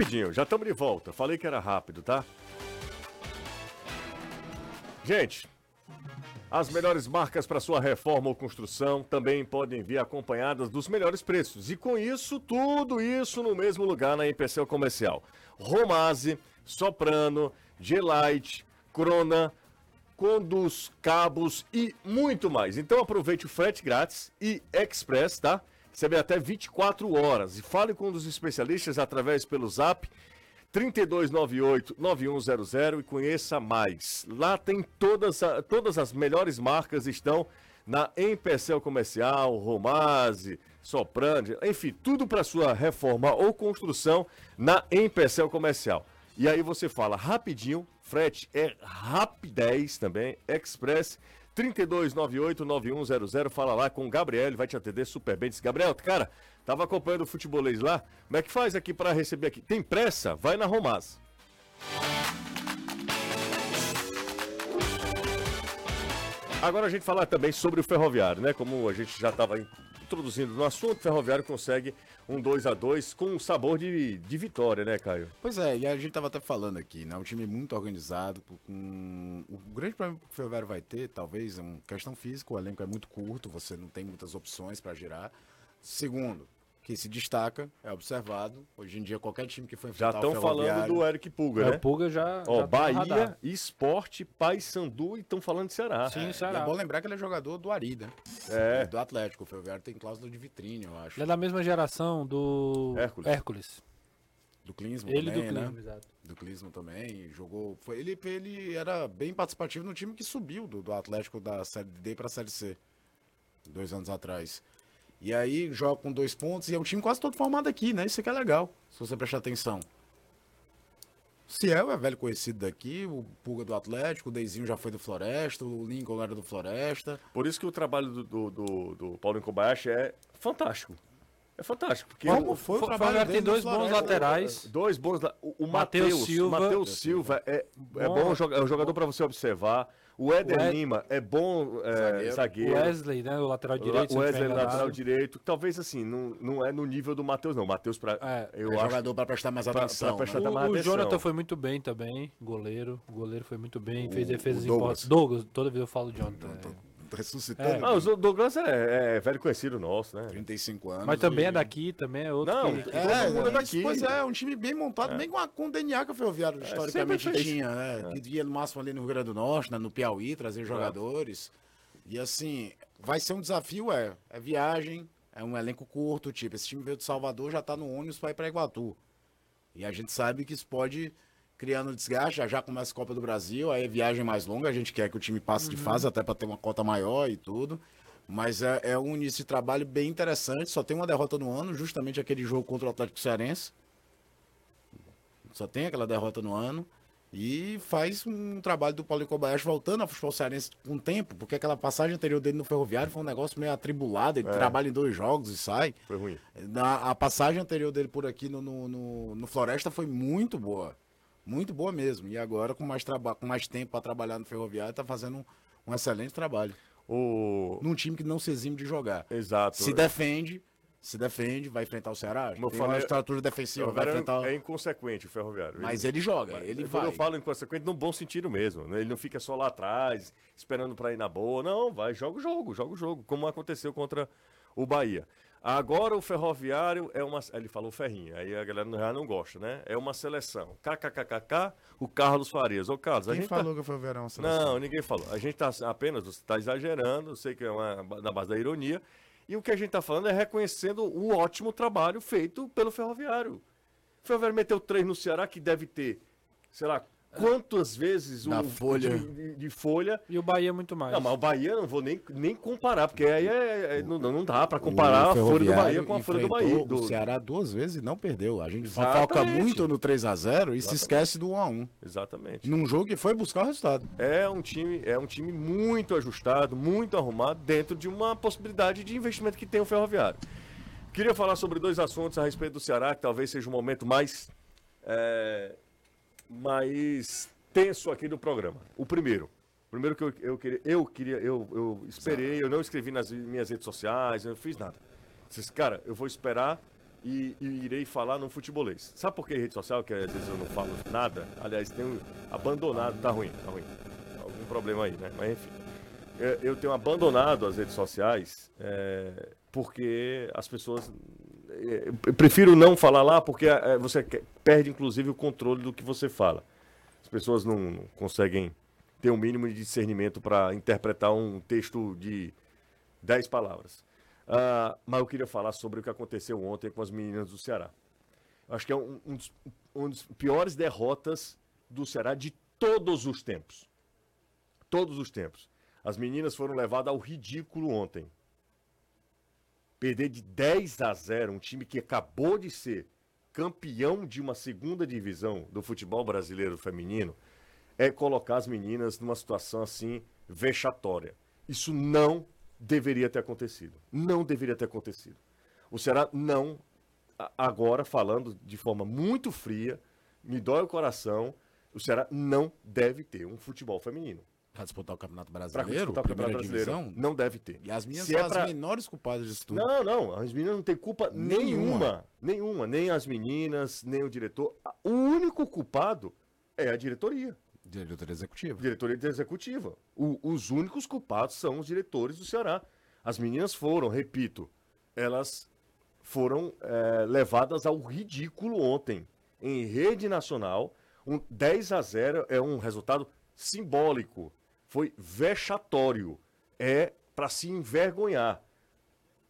S3: Rapidinho, já estamos de volta. Falei que era rápido, tá? Gente, as melhores marcas para sua reforma ou construção também podem vir acompanhadas dos melhores preços. E com isso, tudo isso no mesmo lugar na Empecel Comercial. Romase, Soprano, G-Light, Crona, Conduz, Cabos e muito mais. Então aproveite o frete grátis e Express, tá? Recebe até 24 horas. E fale com um dos especialistas através pelo zap 3298-9100 e conheça mais. Lá tem todas, todas as melhores marcas estão na Empecel Comercial, Romase, Soprano, enfim, tudo para sua reforma ou construção na Empecel Comercial. E aí você fala rapidinho, frete é rapidez também, Express 3298-9100, fala lá com o Gabriel, ele vai te atender super bem. Diz, Gabriel, cara, tava acompanhando o futebolês lá, como é que faz aqui para receber aqui? Tem pressa? Vai na Romaz. Agora a gente falar também sobre o ferroviário, né? Como a gente já estava introduzindo no assunto, o ferroviário consegue um 2 a 2 com um sabor de, de vitória, né, Caio?
S8: Pois é, e a gente tava até falando aqui, né? Um time muito organizado, com... o grande problema que o Ferroviário vai ter, talvez, é uma questão física, o elenco é muito curto, você não tem muitas opções para girar. Segundo, que se destaca, é observado, hoje em dia qualquer time que for
S3: Já
S8: enfrentar
S3: estão
S8: o
S3: falando do Eric Pulga,
S9: É,
S3: né?
S9: o Pulga já-
S3: Ó,
S9: já tá
S3: Bahia. Esporte, Paysandu e estão falando de Ceará.
S8: É, e é bom lembrar que ele é jogador do Ari, né?
S3: É.
S8: Do Atlético, o Ferroviário tem cláusula de vitrine, eu acho.
S9: Ele é da mesma geração do
S8: Hércules.
S9: Hércules.
S8: Do Clinsman
S9: Ele
S8: também,
S9: do
S8: né?
S9: Klinsmann, exato.
S8: Do Clinsman também, jogou... Foi, ele, ele era bem participativo no time que subiu do, do Atlético da Série D pra Série C, dois anos atrás. E aí joga com dois pontos e é um time quase todo formado aqui, né? Isso que é legal, se você prestar atenção. Ciel é velho conhecido daqui, o Pulga do Atlético, o Deizinho já foi do Floresta, o Lincoln era do Floresta.
S3: Por isso que o trabalho do, do, do, do Paulinho Kobayashi é fantástico. É fantástico. Porque
S8: Como foi o trabalho
S9: Ferroviário tem
S8: dele no
S9: dois bons
S8: Floresta?
S9: laterais.
S3: Dois bons. O, o
S9: Matheus Silva.
S3: Matheus Silva é, é
S9: Bom.
S3: bom joga- é um jogador para você observar. O Éder
S9: O Ed-
S3: Lima é bom é, zagueiro.
S9: O Wesley, né? O lateral direito.
S3: O Wesley lateral direito. Talvez assim, não, não é no nível do Matheus, não. Matheus, pra, eu
S8: É
S3: acho.
S8: jogador pra prestar mais
S3: pra-
S8: atenção,
S3: Pra, prestar
S8: né?
S3: mais
S9: O, o
S3: atenção.
S9: Jonathan foi muito bem também, goleiro. O goleiro foi muito bem, fez
S8: O-
S9: defesas
S8: o Douglas.
S9: importantes. Douglas, toda vez eu falo Jonathan. é.
S8: Ressuscitando.
S3: Ah, o Douglas é, é velho conhecido nosso, né?
S8: 35 anos.
S9: Mas também
S8: e-
S9: é daqui, também é outro.
S3: Não,
S9: que, que-
S8: É,
S3: Todo mundo é daqui.
S8: Pois é, um time bem montado,
S3: É.
S8: bem com, a, com o DNA que o Ferroviário historicamente tinha, né? Que ia no máximo ali no Rio Grande do Norte, né? no Piauí, trazer jogadores. E assim, vai ser um desafio, é. É viagem, é um elenco curto, tipo, esse time veio de Salvador, já tá no ônibus para ir para Iguatu. E a gente sabe que isso pode criando desgaste, já já começa a Copa do Brasil, aí é viagem mais longa, a gente quer que o time passe de
S9: Uhum.
S8: fase até para ter uma cota maior e tudo. Mas é, é um início de trabalho bem interessante, só tem uma derrota no ano, justamente aquele jogo contra o Atlético Cearense. Só tem aquela derrota no ano. E faz um trabalho do Paulinho Kobayashi voltando ao futebol cearense com tempo, porque aquela passagem anterior dele no Ferroviário foi um negócio meio atribulado. Ele
S3: É.
S8: trabalha em dois jogos e sai.
S3: Foi ruim.
S8: Na, a passagem anterior dele por aqui no, no, no- no Floresta foi muito boa. Muito boa mesmo. E agora, com mais, traba com mais tempo para trabalhar no Ferroviário, tá fazendo um, um excelente trabalho.
S3: O...
S8: Num time que não se exime de jogar.
S3: Exato.
S8: Se defende, se defende, vai enfrentar o Ceará.
S3: Como
S8: Tem
S3: falei,
S8: uma estrutura defensiva, vai enfrentar...
S3: É inconsequente o Ferroviário.
S8: Mas ele joga, ele
S3: Quando
S8: vai.
S3: eu falo inconsequente, no bom sentido mesmo. né? Ele não fica só lá atrás, esperando pra ir na boa. Não, vai, joga o jogo, joga o jogo, como aconteceu contra o Bahia. Agora o Ferroviário é uma. Ele falou ferrinho, aí a galera já não gosta, né? É uma seleção. KKKKK, o Carlos Farias. Ô, Carlos, a
S8: Quem
S3: gente.
S8: falou
S3: tá...
S8: que o Ferroviário é uma seleção?
S3: Não, ninguém falou. A gente tá apenas, você tá exagerando, eu sei que é uma, na base da ironia. E o que a gente tá falando é reconhecendo o ótimo trabalho feito pelo Ferroviário. O Ferroviário meteu três no Ceará, que deve ter, sei lá, quantas vezes
S8: Na
S3: o
S8: folha.
S3: de, de- de folha.
S9: E o Bahia muito mais.
S3: Não, mas o Bahia eu não vou nem, nem comparar, porque aí é, é- não, não dá pra comparar a folha do Bahia com a folha do Bahia. do-
S8: O Ceará duas vezes e não perdeu. A gente
S3: Exatamente.
S8: foca muito no 3x0 e se
S3: Exatamente.
S8: esquece do 1x1.
S3: Exatamente.
S8: Num jogo que foi buscar o resultado.
S3: É um time, é um time muito ajustado, muito arrumado dentro de uma possibilidade de investimento que tem o Ferroviário. Queria falar sobre dois assuntos a respeito do Ceará, que talvez seja o momento mais é, mais tenso aqui do programa. O primeiro, o primeiro que eu, eu queria, eu queria, eu, eu esperei, eu não escrevi nas minhas redes sociais, eu não fiz nada. Disse, cara, eu vou esperar e, e irei falar no futebolês. Sabe por que rede social, que às vezes eu não falo nada? Aliás, tenho abandonado, tá ruim, tá ruim. Algum problema aí, né? Mas enfim. É, Eu tenho abandonado as redes sociais é, porque as pessoas. É, prefiro não falar lá porque é, você que- perde, inclusive, o controle do que você fala. As pessoas não, conseguem ter um mínimo de discernimento para interpretar um texto de 10 palavras. Ah, mas eu queria falar sobre o que aconteceu ontem com as meninas do Ceará. Acho que é um, um dos, um dos piores derrotas do Ceará de todos os tempos. Todos os tempos. As meninas foram levadas ao ridículo ontem. Perder de 10 a 0, um time que acabou de ser campeão de uma segunda divisão do futebol brasileiro feminino, é colocar as meninas numa situação assim vexatória. Isso não deveria ter acontecido. Não deveria ter acontecido. O Ceará não, agora falando de forma muito fria, me dói o coração, o Ceará não deve ter um futebol feminino.
S8: Pra disputar o Campeonato
S3: Pra
S8: Brasileiro,
S3: disputar o Campeonato Brasileiro,
S8: divisão.
S3: não deve ter.
S8: E as minhas
S3: Se
S8: são
S3: é
S8: as
S3: pra-
S8: menores culpadas disso tudo.
S3: Não, não, as meninas não têm culpa nenhuma.
S8: Nenhuma.
S3: Nenhuma. Nem as meninas, nem o diretor. O único culpado é a diretoria.
S8: Diretoria executiva.
S3: Diretoria executiva. O- os únicos culpados são os diretores do Ceará. As meninas foram, repito, elas foram é, levadas ao ridículo ontem. Em rede nacional, um 10 a 0 é um resultado simbólico. Foi vexatório. É para se envergonhar.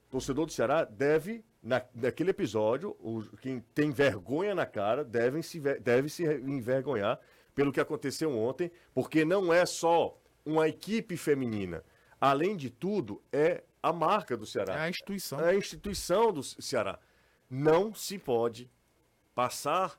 S3: O torcedor do Ceará deve, na, naquele episódio, o, quem tem vergonha na cara deve se, deve se envergonhar pelo que aconteceu ontem, porque não é só uma equipe feminina. Além de tudo, é a marca do Ceará.
S8: É a instituição.
S3: É a instituição do Ce- Ceará. Não se pode passar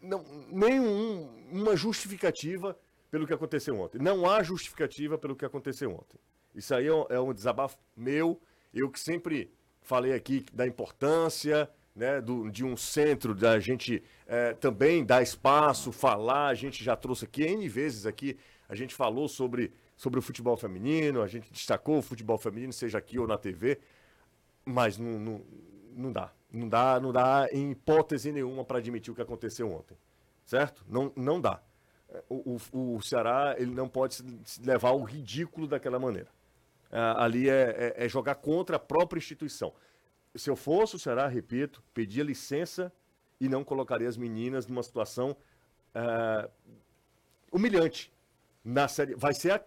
S3: não, nenhuma justificativa pelo que aconteceu ontem. Não há justificativa pelo que aconteceu ontem. Isso aí é um, é um desabafo meu. Eu que sempre falei aqui da importância né, do- de um centro, da gente eh, também dar espaço, falar. A gente já trouxe aqui N vezes aqui, a gente falou sobre, sobre o futebol feminino, a gente destacou o futebol feminino, seja aqui ou na TV, mas não, não, não dá. Não dá, não dá em hipótese nenhuma para admitir o que aconteceu ontem. Certo? Não, não dá. É, O, o, o Ceará ele não pode se- levar ao ridículo daquela maneira. Ah, ali é, é- é jogar contra a própria instituição. Se eu fosse o Ceará, repito, pedia licença e não colocaria as meninas numa situação ah, humilhante. Na série, vai, ser,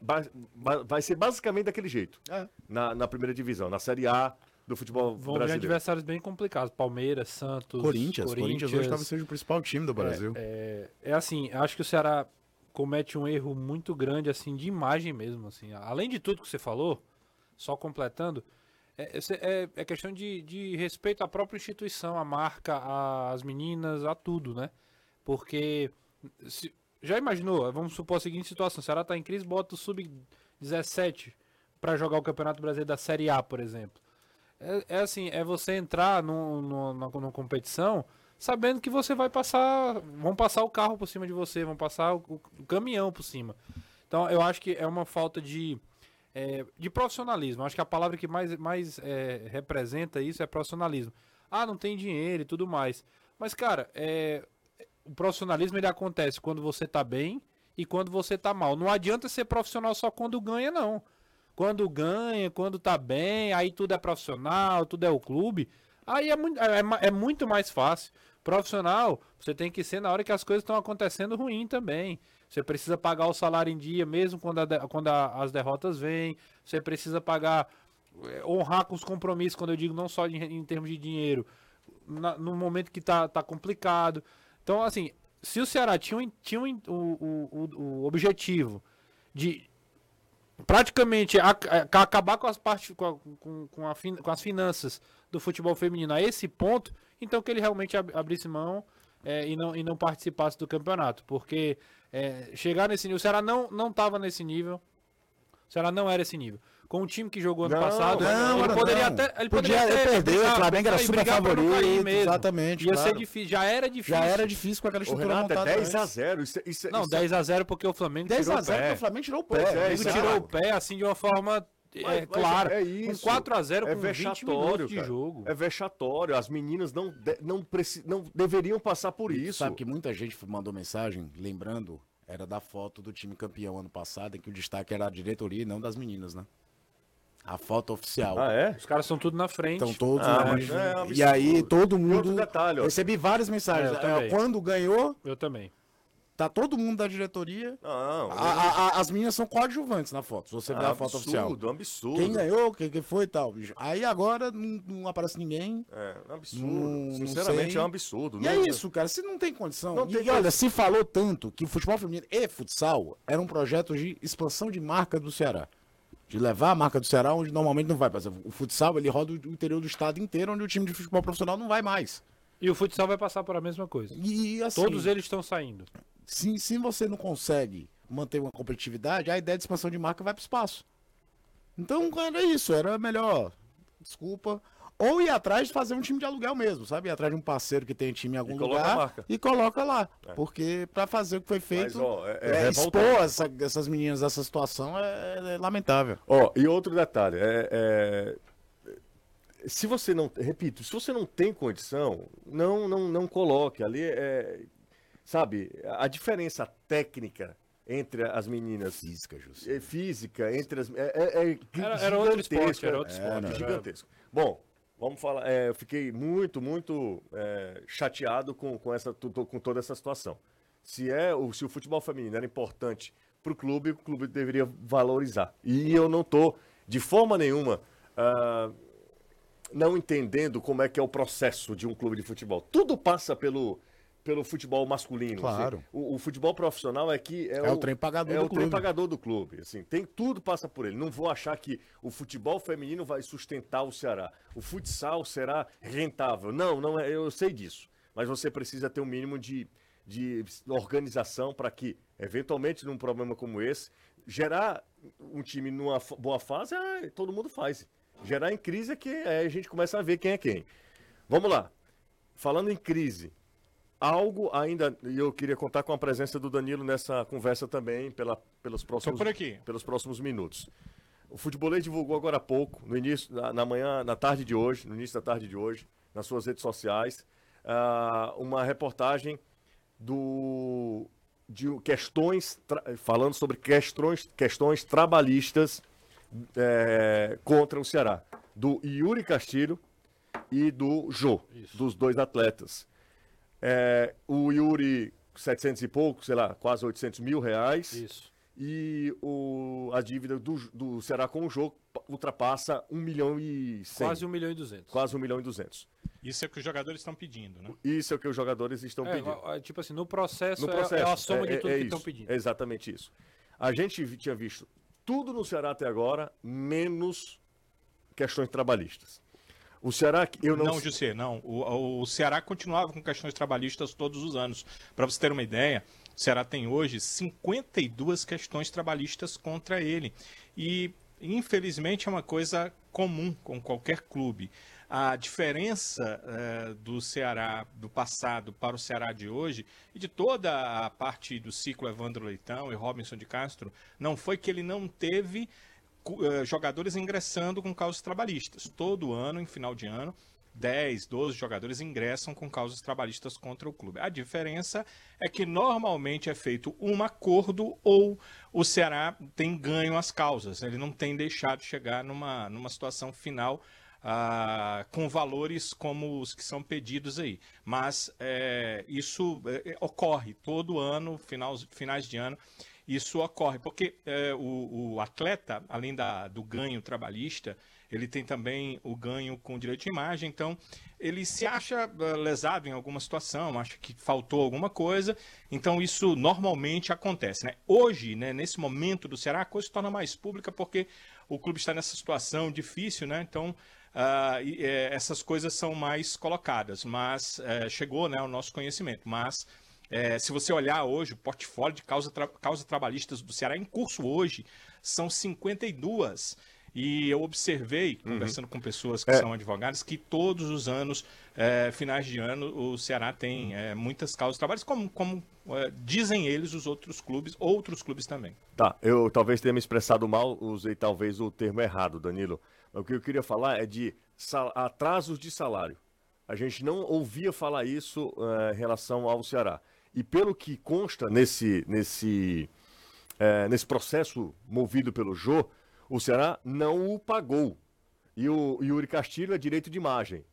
S3: vai ser basicamente daquele jeito. Na, na primeira divisão, na Série A do futebol
S9: Vão vir
S3: brasileiro.
S9: adversários bem complicados. Palmeiras, Santos.
S8: Corinthians. Corinthians hoje talvez seja o principal time do Brasil.
S9: É, é, é assim, acho que o Ceará comete um erro muito grande, assim, de imagem mesmo, assim. Além de tudo que você falou, só completando, é, é- é questão de, de respeito à própria instituição, à marca, às meninas, a tudo, né? Porque se- já imaginou? Vamos supor a seguinte situação: o Ceará tá em crise, bota o sub-17 para jogar o Campeonato Brasileiro da Série A, por exemplo. É, é assim, é você entrar no, no, na, numa competição sabendo que você vai passar. Vão passar o carro por cima de você, vão passar o, o caminhão por cima. Então eu acho que é uma falta de, é, de profissionalismo. Acho que a palavra que mais, mais é, representa isso é profissionalismo. Ah, não tem dinheiro e tudo mais. Mas, cara, é, o profissionalismo ele acontece quando você tá bem e quando você tá mal. Não adianta ser profissional só quando ganha, não. Quando ganha, quando tá bem, aí tudo é profissional, tudo é o clube. Aí é muito, é, é muito mais fácil. Profissional, você tem que ser na hora que as coisas estão acontecendo ruim também. Você precisa pagar o salário em dia, mesmo quando, a, quando a, as derrotas vêm. Você precisa pagar, é, honrar com os compromissos, quando eu digo não só em, em termos de dinheiro, na, no momento que tá, tá complicado. Então, assim, se o Ceará tinha, tinha o, o, o, o objetivo de praticamente a, a, acabar com as, partes, com, com, com, a, com, as finanças do futebol feminino a esse ponto, então que ele realmente ab, abrisse mão é, e, não, e não participasse do campeonato. Porque é, chegar nesse nível, o Ceará não estava nesse nível. O Ceará não era esse nível com o time que jogou ano
S8: Não,
S9: passado,
S8: não,
S9: ele
S8: não.
S9: poderia até. Ele
S8: Podia
S9: poderia até
S8: perder,
S9: brigar-
S8: o Flamengo era super
S9: não
S8: favorito,
S9: mesmo.
S8: exatamente,
S9: Ia
S8: claro.
S9: ser difícil, já era difícil.
S8: Já era difícil com aquela estrutura
S3: Renato, é
S8: montada
S3: 10 a
S8: antes.
S3: 0. Isso, isso,
S9: Não,
S3: isso-
S9: 10 a 0 porque o Flamengo
S8: 10
S9: tirou
S8: a 0
S9: o pé.
S8: porque o Flamengo tirou o
S3: Pois
S8: pé.
S3: é,
S9: O
S3: é
S9: tirou
S3: claro.
S9: o pé assim de uma forma é,
S3: Mas- mas
S9: clara.
S3: é isso.
S9: Com 4 a 0
S3: é
S9: com 20
S3: vexatório,
S9: minutos de jogo.
S3: É vexatório. As meninas não, de- não, preci- não deveriam passar por isso.
S8: Sabe que muita gente mandou mensagem, lembrando, era da foto do time campeão ano passado, em que o destaque era a diretoria e não das meninas, né? A foto oficial.
S3: Ah, é?
S9: Os caras estão tudo na frente.
S8: Estão todos
S3: Ah,
S8: na frente.
S3: é
S8: E
S3: absurdo.
S8: aí todo mundo.
S3: detalhe.
S8: Recebi várias mensagens.
S9: É, eu
S8: É, quando ganhou,
S9: Eu também.
S8: tá todo mundo da diretoria.
S3: Não,
S8: A- a- a- as meninas são coadjuvantes na foto, se você
S3: é
S8: ver a foto oficial.
S3: absurdo, é um absurdo.
S8: Quem ganhou, quem, quem foi e tal. bicho. Aí agora não, não aparece ninguém.
S3: É, é um absurdo.
S8: Não- não
S3: Sinceramente, é um absurdo.
S8: E
S3: Não-
S8: é isso, cara. Se não tem condição.
S3: Não
S8: e
S3: tem
S8: olha, se falou tanto que o futebol feminino e futsal era um projeto de expansão de marca do Ceará. De levar a marca do Ceará onde normalmente não vai. Por exemplo, o futsal ele roda o interior do estado inteiro, onde o time de futebol profissional não vai mais.
S9: E o futsal vai passar por a mesma coisa.
S8: E assim,
S9: Todos eles estão saindo.
S8: se, se você não consegue manter uma competitividade, a ideia de expansão de marca vai para o espaço. Então era isso, era melhor. Desculpa. Ou ir atrás de fazer um time de aluguel mesmo, sabe? Ir atrás de um parceiro que tem time em algum
S3: E
S8: lugar e coloca lá. Porque para fazer o que foi feito,
S3: ó, é- é
S8: é, expor essa- essas meninas a essa situação é, é lamentável.
S3: Ó, e outro detalhe, é, é, se você não, repito, se você não tem condição, não, não, não coloque ali, é, sabe, a diferença técnica entre as meninas
S8: física,
S3: é, física entre as é, é, é
S9: Era- era outro esporte, era outro
S3: é,
S9: esporte, era-
S3: gigantesco. Bom, vamos falar, é, eu fiquei muito, muito é, chateado com, com essa, com toda essa situação. Se é o se o futebol feminino era importante para o clube, o clube deveria valorizar. E eu não tô de forma nenhuma ah, não entendendo como é que é o processo de um clube de futebol. Tudo passa pelo, pelo futebol masculino.
S8: Claro.
S3: assim. O, o futebol profissional é que é,
S8: É o trem pagador
S3: é
S8: do
S3: o trem
S8: clube.
S3: pagador do clube. Assim, tem tudo passa por ele. Não vou achar que o futebol feminino vai sustentar o Ceará. O futsal será rentável. Não, não é. Eu sei disso. Mas você precisa ter um mínimo de, de organização para que, eventualmente, num problema como esse, gerar um time numa boa fase, ah, todo mundo faz. Gerar em crise é que aí a gente começa a ver quem é quem. Vamos lá. Falando em crise, algo ainda, e eu queria contar com a presença do Danilo nessa conversa também, pela, pelos, próximos, pelos próximos minutos. O Futebolês divulgou agora há pouco, no início, na, na manhã, na tarde de hoje, no início da tarde de hoje, nas suas redes sociais, ah, uma reportagem do de questões falando sobre questões questões trabalhistas eh, contra o Ceará do Yuri Castilho e do Jô, dos dois atletas. É, o Yuri, 700 e pouco, sei lá, quase 800 mil reais.
S9: Isso.
S3: E o, a dívida do, do Ceará com o Jô ultrapassa 1 milhão e 100.
S9: Quase 1 milhão e 200.
S3: Quase 1 milhão e 200.
S5: Isso é o que os jogadores estão pedindo, né?
S3: Isso é o que os jogadores estão
S9: É,
S3: pedindo.
S9: é, tipo assim, no processo,
S3: No
S9: é-
S3: processo.
S9: É, a soma de tudo que
S3: isso,
S9: estão pedindo.
S3: É exatamente isso. A gente tinha visto tudo no Ceará até agora, menos questões trabalhistas. O Ceará, eu não,
S5: Não, José, não. O, o Ceará continuava com questões trabalhistas todos os anos. Para você ter uma ideia, O Ceará tem hoje 52 questões trabalhistas contra ele. E, infelizmente, é uma coisa comum com qualquer clube. A diferença eh, do Ceará do passado para o Ceará de hoje e de toda a parte do ciclo Evandro Leitão e Robinson de Castro não foi que ele não teve jogadores ingressando com causas trabalhistas. Todo ano, em final de ano, 10, 12 jogadores ingressam com causas trabalhistas contra o clube. A diferença é que normalmente é feito um acordo ou o Ceará tem ganho as causas. Ele não tem deixado de chegar numa, numa situação final ah, com valores como os que são pedidos aí. Mas é, isso é, ocorre todo ano, final, finais de ano. Isso ocorre, porque é, o, o atleta, além da, do ganho trabalhista, ele tem também o ganho com direito de imagem, então ele se acha eh, lesado em alguma situação, acha que faltou alguma coisa, então isso normalmente acontece. Né? Hoje, né, nesse momento do Ceará, a coisa se torna mais pública porque o clube está nessa situação difícil, né? então ah, e, eh, essas coisas são mais colocadas, mas eh, chegou né, ao nosso conhecimento. Mas é, se você olhar hoje, o portfólio de causa, tra causa trabalhistas do Ceará em curso hoje são 52. E eu observei, conversando com pessoas que
S3: É.
S5: são advogadas, que todos os anos, é, finais de ano, o Ceará tem é, muitas causas trabalhistas, como, como é, dizem eles, os outros clubes, outros clubes também.
S3: Tá, eu talvez tenha me expressado mal, usei talvez o termo errado, Danilo. O que eu queria falar é de atrasos de salário. A gente não ouvia falar isso eh, em relação ao Ceará. E pelo que consta nesse, nesse, eh, nesse processo movido pelo Jô, o Ceará não o pagou. E o Yuri Castilho é direito de imagem.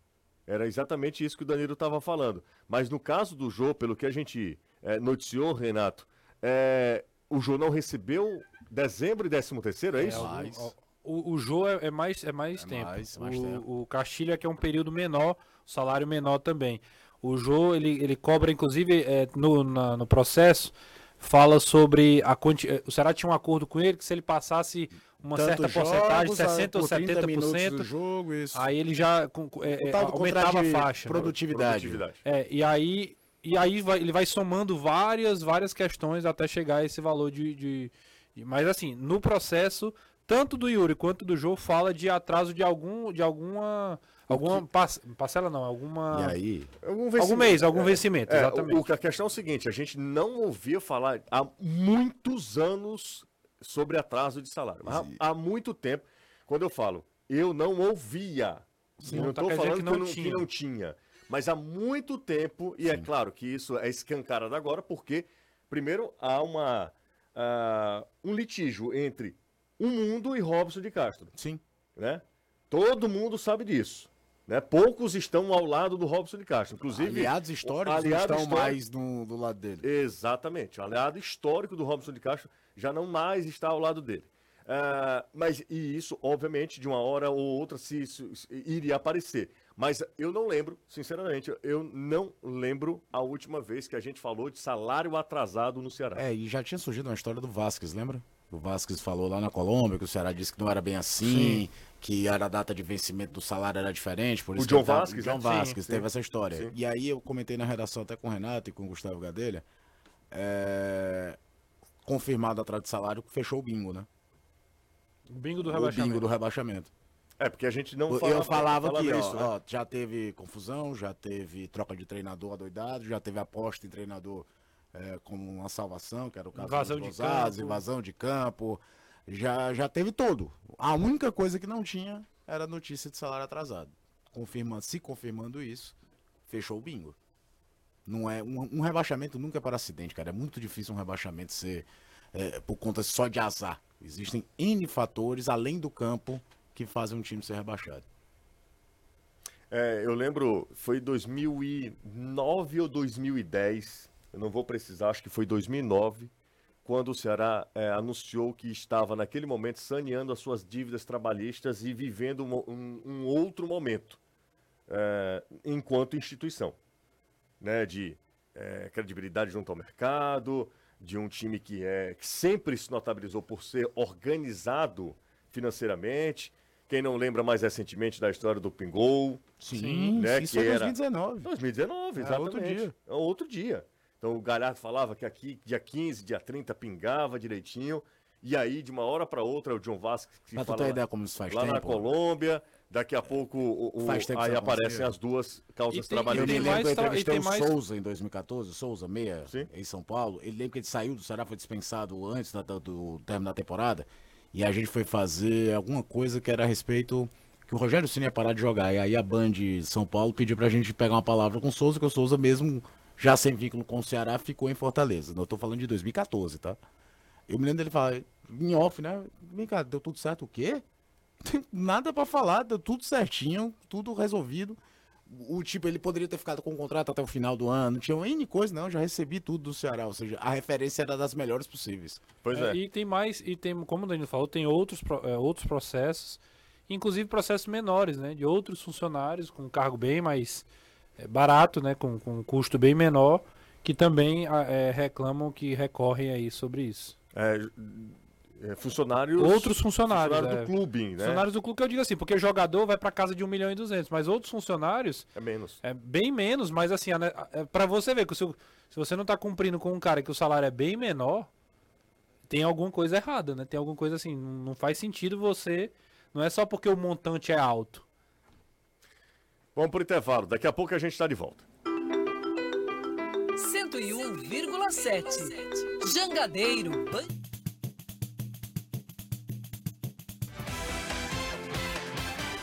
S3: Era exatamente isso que o Danilo estava falando. Mas no caso do Jô, pelo que a gente eh, noticiou, Renato, eh, o Jô não recebeu dezembro e décimo terceiro, é,
S9: É,
S3: isso?
S9: o- O, o Jô é, é mais, é mais tempo.
S8: mais- mais
S9: o,
S8: tempo.
S9: o Castilho é que é um período menor, salário menor também. O Jô, ele, ele cobra, inclusive, é, no, na- no processo, fala sobre a quanti... eh, O Ceará tinha um acordo com ele que se ele passasse uma certa
S8: Tantos
S9: porcentagem,
S8: jogos, ah,
S9: 60 ou
S8: por 30 minutos
S9: 70%,
S8: do jogo, isso.
S9: aí ele já é, é, aumentava a faixa. né?
S8: produtividade.
S9: É, e aí, e aí vai- ele vai somando várias, várias questões até chegar a esse valor de, de- de- Mas assim, no processo, tanto do Yuri quanto do Jô fala de atraso de algum. de alguma. Alguma par- parcela não, alguma.
S8: E aí?
S9: Algum, mês, algum
S3: É,
S9: vencimento,
S3: é,
S9: exatamente.
S3: O, a questão é o seguinte: a gente não ouvia falar há muitos anos sobre atraso de salário. Há, há muito tempo. Quando eu falo, eu não ouvia.
S9: Sim,
S3: eu não
S9: tá
S3: estou
S9: dizer
S3: falando
S9: que
S3: que,
S9: não
S3: eu não, que
S9: tinha.
S3: não tinha. Mas há muito tempo, e é claro que isso é escancarado agora, porque, primeiro, há uma, ah, um litígio entre o mundo e Robson de Castro.
S8: Sim.
S3: Né? Todo mundo sabe disso. Né? Poucos estão ao lado do Robson de Castro. Inclusive,
S8: Aliados históricos
S3: aliado
S8: estão
S3: histórico-
S8: mais no, do lado dele.
S3: Exatamente. O aliado histórico do Robson de Castro já não mais está ao lado dele. Ah, mas e isso, obviamente, de uma hora ou outra se, se- se- iria aparecer. Mas eu não lembro, sinceramente, eu não lembro a última vez que a gente falou de salário atrasado no Ceará.
S8: É, e já tinha surgido uma história do Vasquez, lembra? O Vasquez falou lá na Colômbia que o Ceará disse que não era bem assim,
S3: Sim.
S8: que era a data de vencimento do salário era diferente, por
S3: O
S8: isso
S3: John
S8: que ele tava-
S3: Vasquez,
S8: John
S3: né?
S8: Vasquez
S3: Sim,
S8: teve
S3: sim.
S8: essa história.
S3: Sim.
S8: E aí eu comentei na redação até com o Renato e com o Gustavo Gadelha, é, confirmado atrás de salário, fechou o bingo, né?
S9: O bingo do
S8: O
S9: rebaixamento.
S8: bingo do rebaixamento.
S3: É, porque a gente não
S8: Eu
S3: falava-
S8: falava,
S3: falava
S8: que ó,
S3: isso, né?
S8: ó, já teve confusão, já teve troca de treinador adoidado, já teve aposta em treinador é, como uma salvação, que era o caso
S9: Invasão
S8: dos
S9: de campo.
S8: invasão de campo. Já, já teve tudo. A única coisa que não tinha era a notícia de salário atrasado. Confirma, se confirmando isso, fechou o bingo. Não é um, um rebaixamento nunca é para acidente, cara. É muito difícil um rebaixamento ser é, por conta só de azar. Existem N fatores além do campo que fazem um time ser rebaixado.
S3: É, eu lembro, foi 2009 ou 2010, eu não vou precisar, acho que foi 2009, quando o Ceará é, anunciou que estava naquele momento saneando as suas dívidas trabalhistas e vivendo um, um- um outro momento é, enquanto instituição, né, de é, credibilidade junto ao mercado, de um time que, é, que sempre se notabilizou por ser organizado financeiramente. Quem não lembra mais recentemente da história do Pingol,
S8: Sim,
S3: né,
S8: isso
S3: que
S8: foi
S3: era
S8: 2019.
S3: 2019,
S8: É,
S3: exatamente.
S8: outro dia.
S3: É outro dia. Então o Galhardo falava que aqui, dia 15, dia 30, pingava direitinho. E aí, de uma hora para outra, o John Vasquez que
S8: Pra tu
S3: fala
S8: ideia como isso faz
S3: lá na
S8: tempo.
S3: Colômbia, daqui a pouco o, o-
S8: tempo
S3: aí aparecem as duas causas
S8: Eu
S3: trabalhistas.
S8: me lembro que eu entrevistei
S9: e
S8: o
S9: mais-
S8: Souza em 2014, Souza Meia, em São Paulo. Ele lembra que ele saiu do Ceará, foi dispensado antes da- do, do término da temporada. E a gente foi fazer alguma coisa que era a respeito que o Rogério Ceni ia parar de jogar. E aí a Band São Paulo pediu pra gente pegar uma palavra com o Souza, que o Souza mesmo, já sem vínculo com o Ceará, ficou em Fortaleza. Eu tô falando de 2014, tá? Eu me lembro dele falar, em off, né? Vem cá, deu tudo certo o quê? Tem nada pra falar, deu tudo certinho, tudo resolvido. O tipo, ele poderia ter ficado com o contrato até o final do ano, não tinha N coisa, não, já recebi tudo do Ceará, ou seja, a referência era das melhores possíveis.
S9: É, E tem mais, e tem, como o Danilo falou, tem outros, é, outros processos, inclusive processos menores, né? De outros funcionários com cargo bem mais é, barato, né? Com, com um custo bem menor, que também a- é, reclamam que recorrem aí sobre isso.
S3: É, é, funcionários.
S9: Outros funcionários.
S3: funcionários do
S9: é.
S3: clube, né?
S9: Funcionários do clube que eu digo assim, porque jogador vai pra casa de 1 milhão e 200, mas outros funcionários.
S3: É menos.
S9: É bem menos, mas assim, é pra você ver que o seu- se você não tá cumprindo com um cara que o salário é bem menor, tem alguma coisa errada, né? Tem alguma coisa assim, não faz sentido você. Não é só porque o montante é alto.
S3: Vamos pro intervalo, daqui a pouco a gente tá de volta.
S2: 101,7. Jangadeiro. Ban-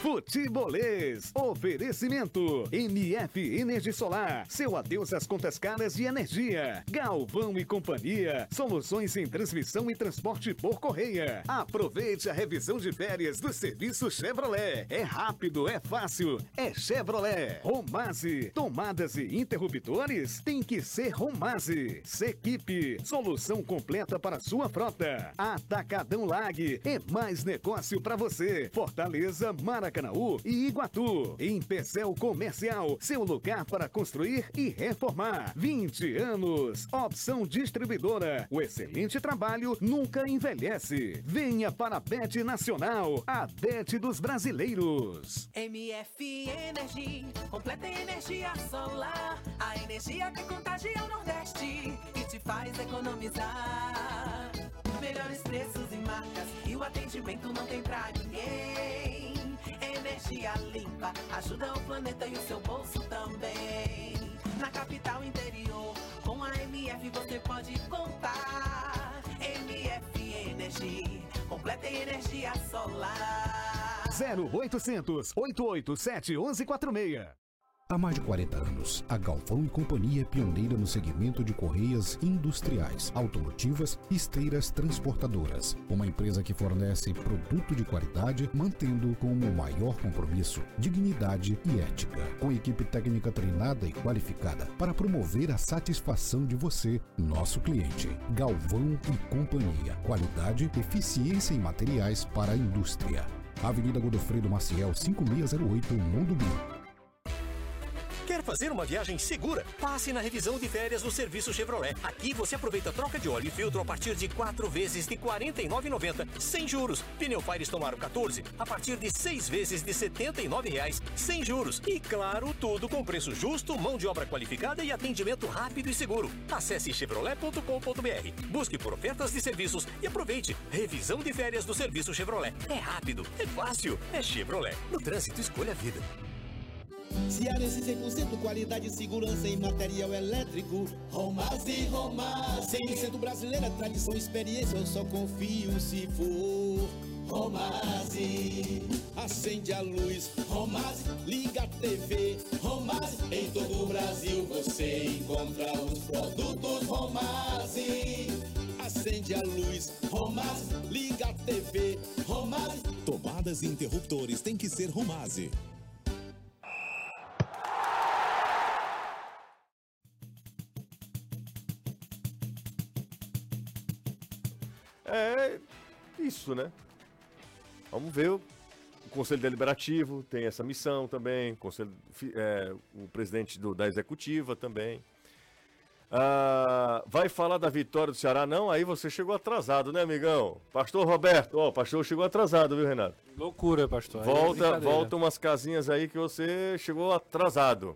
S4: Futebolês. Oferecimento. MF Energia Solar. Seu adeus às contas caras de energia. Galvão e Companhia. Soluções em transmissão e transporte por correia. Aproveite a revisão de férias do serviço Chevrolet. É rápido, é fácil. É Chevrolet. Romase. Tomadas e interruptores? Tem que ser Romase. Sequipe. Solução completa para sua frota. Atacadão Lag. É mais negócio para você. Fortaleza, Maracanaú e Iguatu. Em Pecel Comercial, seu lugar para construir e reformar. 20 anos. Opção distribuidora. O excelente trabalho nunca envelhece. Venha para a Bet Nacional, a Bet dos brasileiros.
S14: MF Energy, completa energia solar. A energia que contagia o Nordeste e te faz economizar. Melhores preços e marcas e o atendimento não tem pra ninguém. Energia limpa ajuda o planeta e o seu bolso também. Na capital interior, com a MF você pode contar. MF Energy, completa energia solar.
S4: 0800 887 1146.
S15: Há mais de 40 anos, a Galvão e Companhia é pioneira no segmento de correias industriais, automotivas e esteiras transportadoras. Uma empresa que fornece produto de qualidade, mantendo como maior compromisso dignidade e ética. Com equipe técnica treinada e qualificada para promover a satisfação de você, nosso cliente. Galvão e Companhia. Qualidade, eficiência em materiais para a indústria. Avenida Godofredo Maciel, 5608, Mundo
S16: Quer fazer uma viagem segura? Passe na revisão de férias do serviço Chevrolet. Aqui você aproveita troca de óleo e filtro a partir de 4 vezes de R$ 49,90, sem juros. Pneu Firestone Aro 14 a partir de 6 vezes de R$ 79,00, sem juros. E claro, tudo com preço justo, mão de obra qualificada e atendimento rápido e seguro. Acesse chevrolet.com.br, busque por ofertas de serviços e aproveite. Revisão de férias do serviço Chevrolet. É rápido, é fácil, é Chevrolet. No trânsito, escolha a vida.
S17: Cearense 100% qualidade e segurança em material elétrico. Romase, Romase. 100% brasileira, tradição e experiência. Eu só confio se for. Romase. Acende a luz. Romase. Liga a TV. Romase. Em todo o Brasil você encontra os produtos Romase. Acende a luz. Romase. Liga a TV. Romase.
S18: Tomadas e interruptores tem que ser Romase.
S3: É isso, né? Vamos ver. O Conselho Deliberativo tem essa missão também. o Conselho, é, o presidente do- da executiva também. Ah, vai falar da vitória do Ceará? Não, aí você chegou atrasado, né, amigão? Pastor Roberto, ó, o pastor chegou atrasado, viu, Renato?
S9: Loucura, pastor. é
S3: Volta,
S9: brincadeira.
S3: volta umas casinhas aí que você chegou atrasado.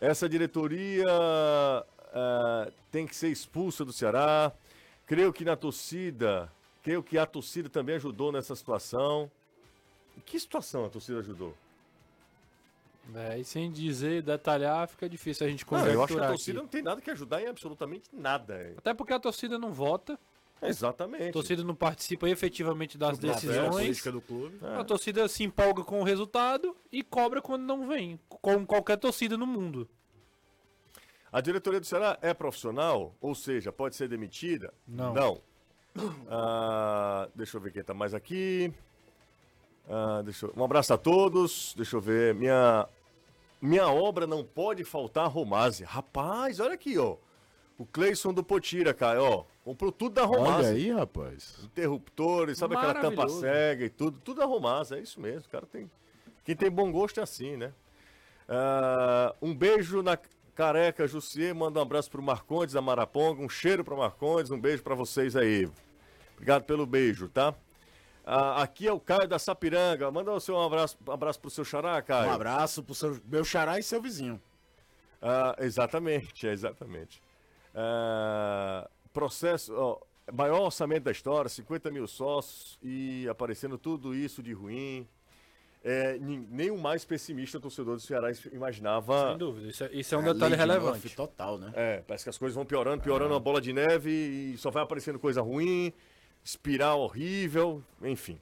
S3: Essa diretoria ah, tem que ser expulsa do Ceará. Creio que na torcida, creio que a torcida também ajudou nessa situação. Que situação a torcida ajudou?
S9: É, e sem dizer, detalhar, fica difícil a gente
S3: Não,
S9: conjecturar
S3: eu acho que a torcida
S9: aqui.
S3: não tem nada que ajudar em absolutamente nada.
S9: Até porque a torcida não vota.
S3: Exatamente.
S9: A torcida não participa efetivamente das
S3: Do
S9: decisões.
S3: do clube. É.
S9: A torcida se empolga com o resultado e cobra quando não vem. Como qualquer torcida no mundo.
S3: A diretoria do Ceará é profissional? Ou seja, pode ser demitida?
S9: Não.
S3: Não. Ah, deixa eu ver quem tá mais aqui. Ah, deixa eu- Um abraço a todos. Deixa eu ver. Minha, minha obra não pode faltar Romase. Rapaz, olha aqui, ó. O Cleison do Potira, cara, ó. Comprou tudo da Romase.
S8: Olha aí, rapaz.
S3: Interruptores, sabe aquela tampa cega e tudo. Tudo da Romasa, é isso mesmo. O cara tem. Quem tem bom gosto é assim, né? Ah, um beijo na careca, Jussier. Manda um abraço pro Marcondes da Maraponga. Um cheiro pro Marcondes. Um beijo pra vocês aí. Obrigado pelo beijo, tá? Ah, aqui é o Caio da Sapiranga. Manda o seu um abraço, um abraço pro seu xará, Caio.
S8: Um abraço pro seu, meu xará e seu vizinho.
S3: Ah, exatamente, exatamente. Ah, processo, ó, maior orçamento da história, 50 mil sócios e aparecendo tudo isso de ruim. É, nem o mais pessimista torcedor do Ceará imaginava.
S9: Sem dúvida, isso é, isso é um detalhe relevante.
S8: total, né?
S3: É, parece que as coisas vão piorando, piorando uma bola de neve e só vai aparecendo coisa ruim, espiral horrível, enfim.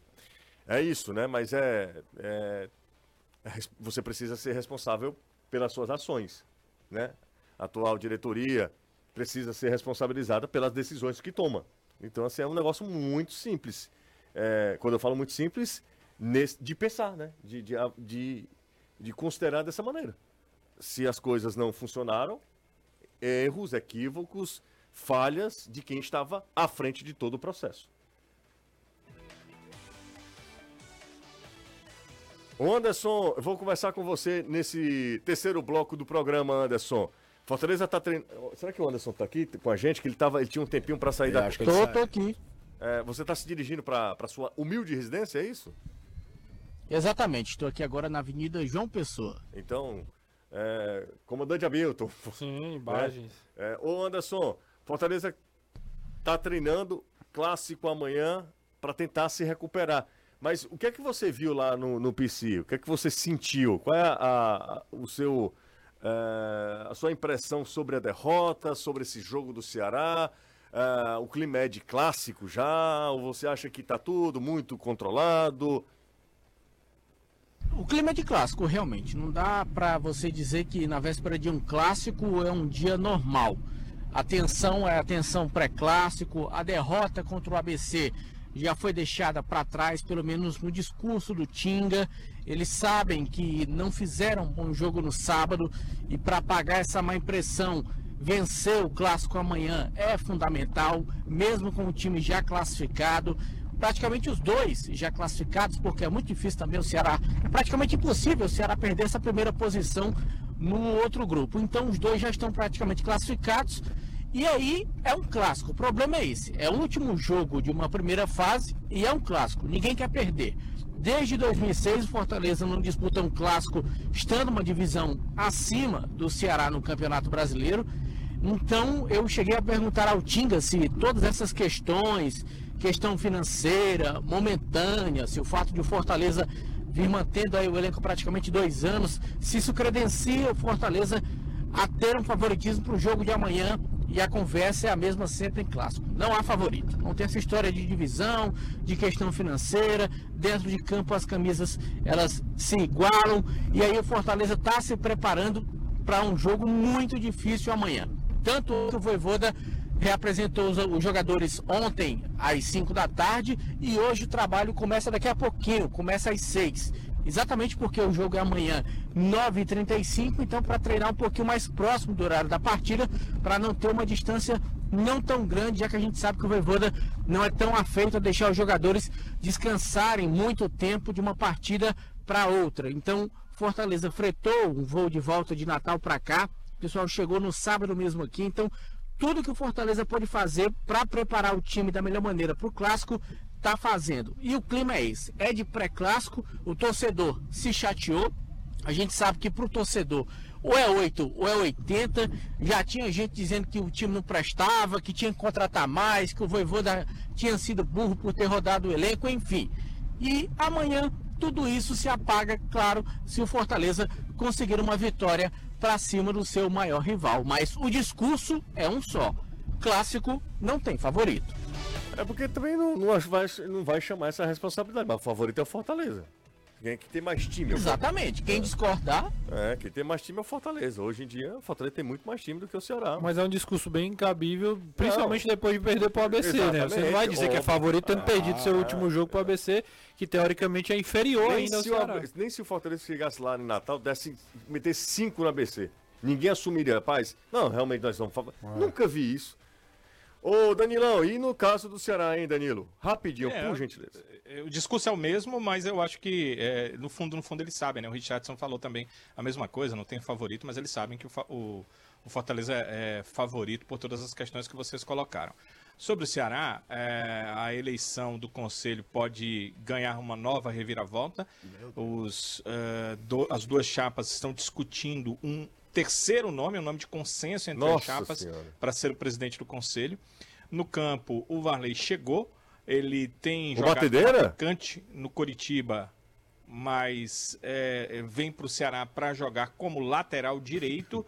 S3: É isso, né? Mas é, é- é Você precisa ser responsável pelas suas ações, né? A atual diretoria precisa ser responsabilizada pelas decisões que toma. Então, assim, é um negócio muito simples. É, quando eu falo muito simples, nesse- de pensar, né? De, de, de, de considerar dessa maneira. Se as coisas não funcionaram, erros, equívocos, falhas de quem estava à frente de todo o processo. Anderson, eu vou conversar com você nesse terceiro bloco do programa, Anderson. Fortaleza tá treinando. Será que o Anderson tá aqui com a gente? Que ele, tava... ele tinha um tempinho para sair
S8: Eu
S3: da.
S8: acho que
S6: Tô, tô aqui.
S3: É, você tá se dirigindo para sua humilde residência, é isso?
S6: Exatamente, estou aqui agora na Avenida João Pessoa.
S3: Então, é, comandante Hamilton.
S9: Sim, imagens.
S3: É, ô Anderson, Fortaleza tá treinando clássico amanhã para tentar se recuperar. Mas o que é que você viu lá no, no PC? O que é que você sentiu? Qual é a, a- o seu, é, a sua impressão sobre a derrota, sobre esse jogo do Ceará? É, o clima é de clássico já? Ou você acha que tá tudo muito controlado?
S6: O clima é de clássico, realmente. Não dá pra você dizer que na véspera de um clássico é um dia normal. A tensão é a tensão pré-clássico, a derrota contra o ABC já foi deixada para trás, pelo menos no discurso do Tinga. Eles sabem que não fizeram um bom jogo no sábado e para apagar essa má impressão, vencer o clássico amanhã é fundamental, mesmo com o time já classificado praticamente os dois já classificados, porque é muito difícil também o Ceará, é praticamente impossível o Ceará perder essa primeira posição no outro grupo. Então os dois já estão praticamente classificados. E aí é um clássico. O problema é esse: é o último jogo de uma primeira fase e é um clássico. Ninguém quer perder. Desde 2006, o Fortaleza não disputa um clássico, estando uma divisão acima do Ceará no Campeonato Brasileiro. Então eu cheguei a perguntar ao Tinga se todas essas questões, questão financeira, momentânea, se o fato de o Fortaleza vir mantendo aí o elenco praticamente dois anos, se isso credencia o Fortaleza a ter um favoritismo para o jogo de amanhã e a conversa é a mesma sempre em clássico. Não há favorito. Não tem essa história de divisão, de questão financeira. Dentro de campo as camisas elas se igualam e aí o Fortaleza está se preparando para um jogo muito difícil amanhã. Tanto que o Voivoda reapresentou os, os jogadores ontem às 5 da tarde e hoje o trabalho começa daqui a pouquinho, começa às 6. Exatamente porque o jogo é amanhã 9h35, então para treinar um pouquinho mais próximo do horário da partida, para não ter uma distância não tão grande, já que a gente sabe que o Voivoda não é tão afeito a deixar os jogadores descansarem muito tempo de uma partida para outra. Então, Fortaleza fretou um voo de volta de Natal para cá, o pessoal chegou no sábado mesmo aqui, então tudo que o Fortaleza pode fazer para preparar o time da melhor maneira para o clássico está fazendo. E o clima é esse: é de pré-clássico, o torcedor se chateou. A gente sabe que para o torcedor ou é 8 ou é 80. Já tinha gente dizendo que o time não prestava, que tinha que contratar mais, que o Voivoda tinha sido burro por ter rodado o elenco, enfim. E amanhã tudo isso se apaga, claro, se o Fortaleza conseguir uma vitória para cima do seu maior rival. Mas o discurso é um só. Clássico não tem favorito.
S3: É porque também não, não, vai, não vai chamar essa responsabilidade, mas o favorito é o Fortaleza. Quem é que tem mais time? é o
S6: Exatamente. Quem discordar.
S3: É, quem tem mais time é o Fortaleza. Hoje em dia, o Fortaleza tem muito mais time do que o Ceará.
S9: Mas é um discurso bem incabível, principalmente depois de perder pro ABC, né? Você não vai
S3: Exatamente,
S9: dizer que é favorito tendo perdido seu
S3: Ah,
S9: último jogo pro ABC, que teoricamente é inferior
S3: nem,
S9: ainda ao
S3: se o,
S9: Ceará.
S3: AB nem se o Fortaleza chegasse lá em Natal, desse, metesse cinco no ABC. Ninguém assumiria, rapaz. Não, realmente nós somos favor. Nunca vi isso. Ô, Danilão, e no caso do Ceará, hein, Danilo? Rapidinho,
S5: É,
S3: por gentileza.
S5: O discurso é o mesmo, mas eu acho que, é, no fundo, no fundo, eles sabem, né? O Richardson falou também a mesma coisa, não tem favorito, mas eles sabem que o, o- o Fortaleza é, é favorito por todas as questões que vocês colocaram. Sobre o Ceará, é, a eleição do Conselho pode ganhar uma nova reviravolta. Os, é, do- as duas chapas estão discutindo um terceiro nome, um nome de consenso entre as
S3: Nossa
S5: chapas
S3: Senhora.
S5: para ser o presidente do Conselho. No campo, o Varley chegou. Ele tem
S3: O
S5: jogado
S3: Batedeira?
S5: atacante no Coritiba, mas é, vem para o Ceará para jogar como lateral direito.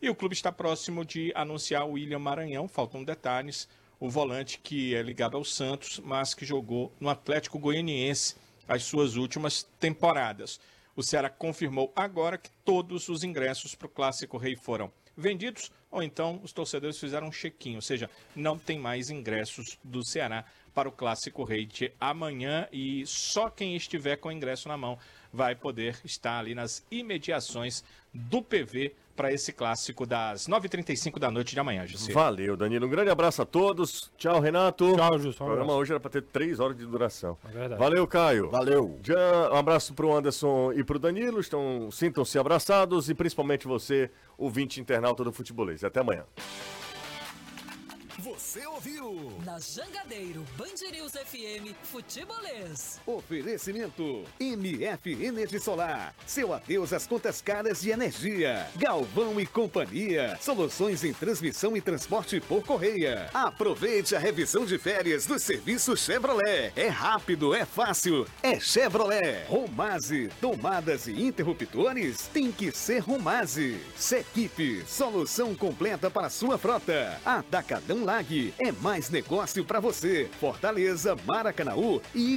S5: E o clube está próximo de anunciar o William Maranhão, faltam detalhes. O volante que é ligado ao Santos, mas que jogou no Atlético Goianiense as suas últimas temporadas. O Ceará confirmou agora que todos os ingressos para o Clássico Rei foram vendidos, ou então os torcedores fizeram um check-in, ou seja, não tem mais ingressos do Ceará para o Clássico Rei de amanhã e só quem estiver com o ingresso na mão vai poder estar ali nas imediações do PV para esse clássico das 9h35 da noite de amanhã, José.
S3: Valeu, Danilo. Um grande abraço a todos. Tchau, Renato.
S9: Tchau, Justo.
S3: O programa hoje era para ter três horas de duração.
S9: É verdade.
S3: Valeu, Caio.
S8: Valeu.
S3: Já, um abraço pro Anderson e pro Danilo. Estão, sintam-se abraçados e principalmente você, ouvinte internauta do Futebolês. Até amanhã.
S11: Você ouviu?
S2: Na Jangadeiro, Band News FM, Futebolês.
S4: Oferecimento MF Energia Solar. Seu adeus às contas caras de energia. Galvão e Companhia. Soluções em transmissão e transporte por correia. Aproveite a revisão de férias do serviço Chevrolet. É rápido, é fácil, é Chevrolet. Romase, tomadas e interruptores tem que ser Romase. Sequipe, solução completa para sua frota. Atacadão Lag é mais negócio para você. Fortaleza, Maracanaú e Iguatemi.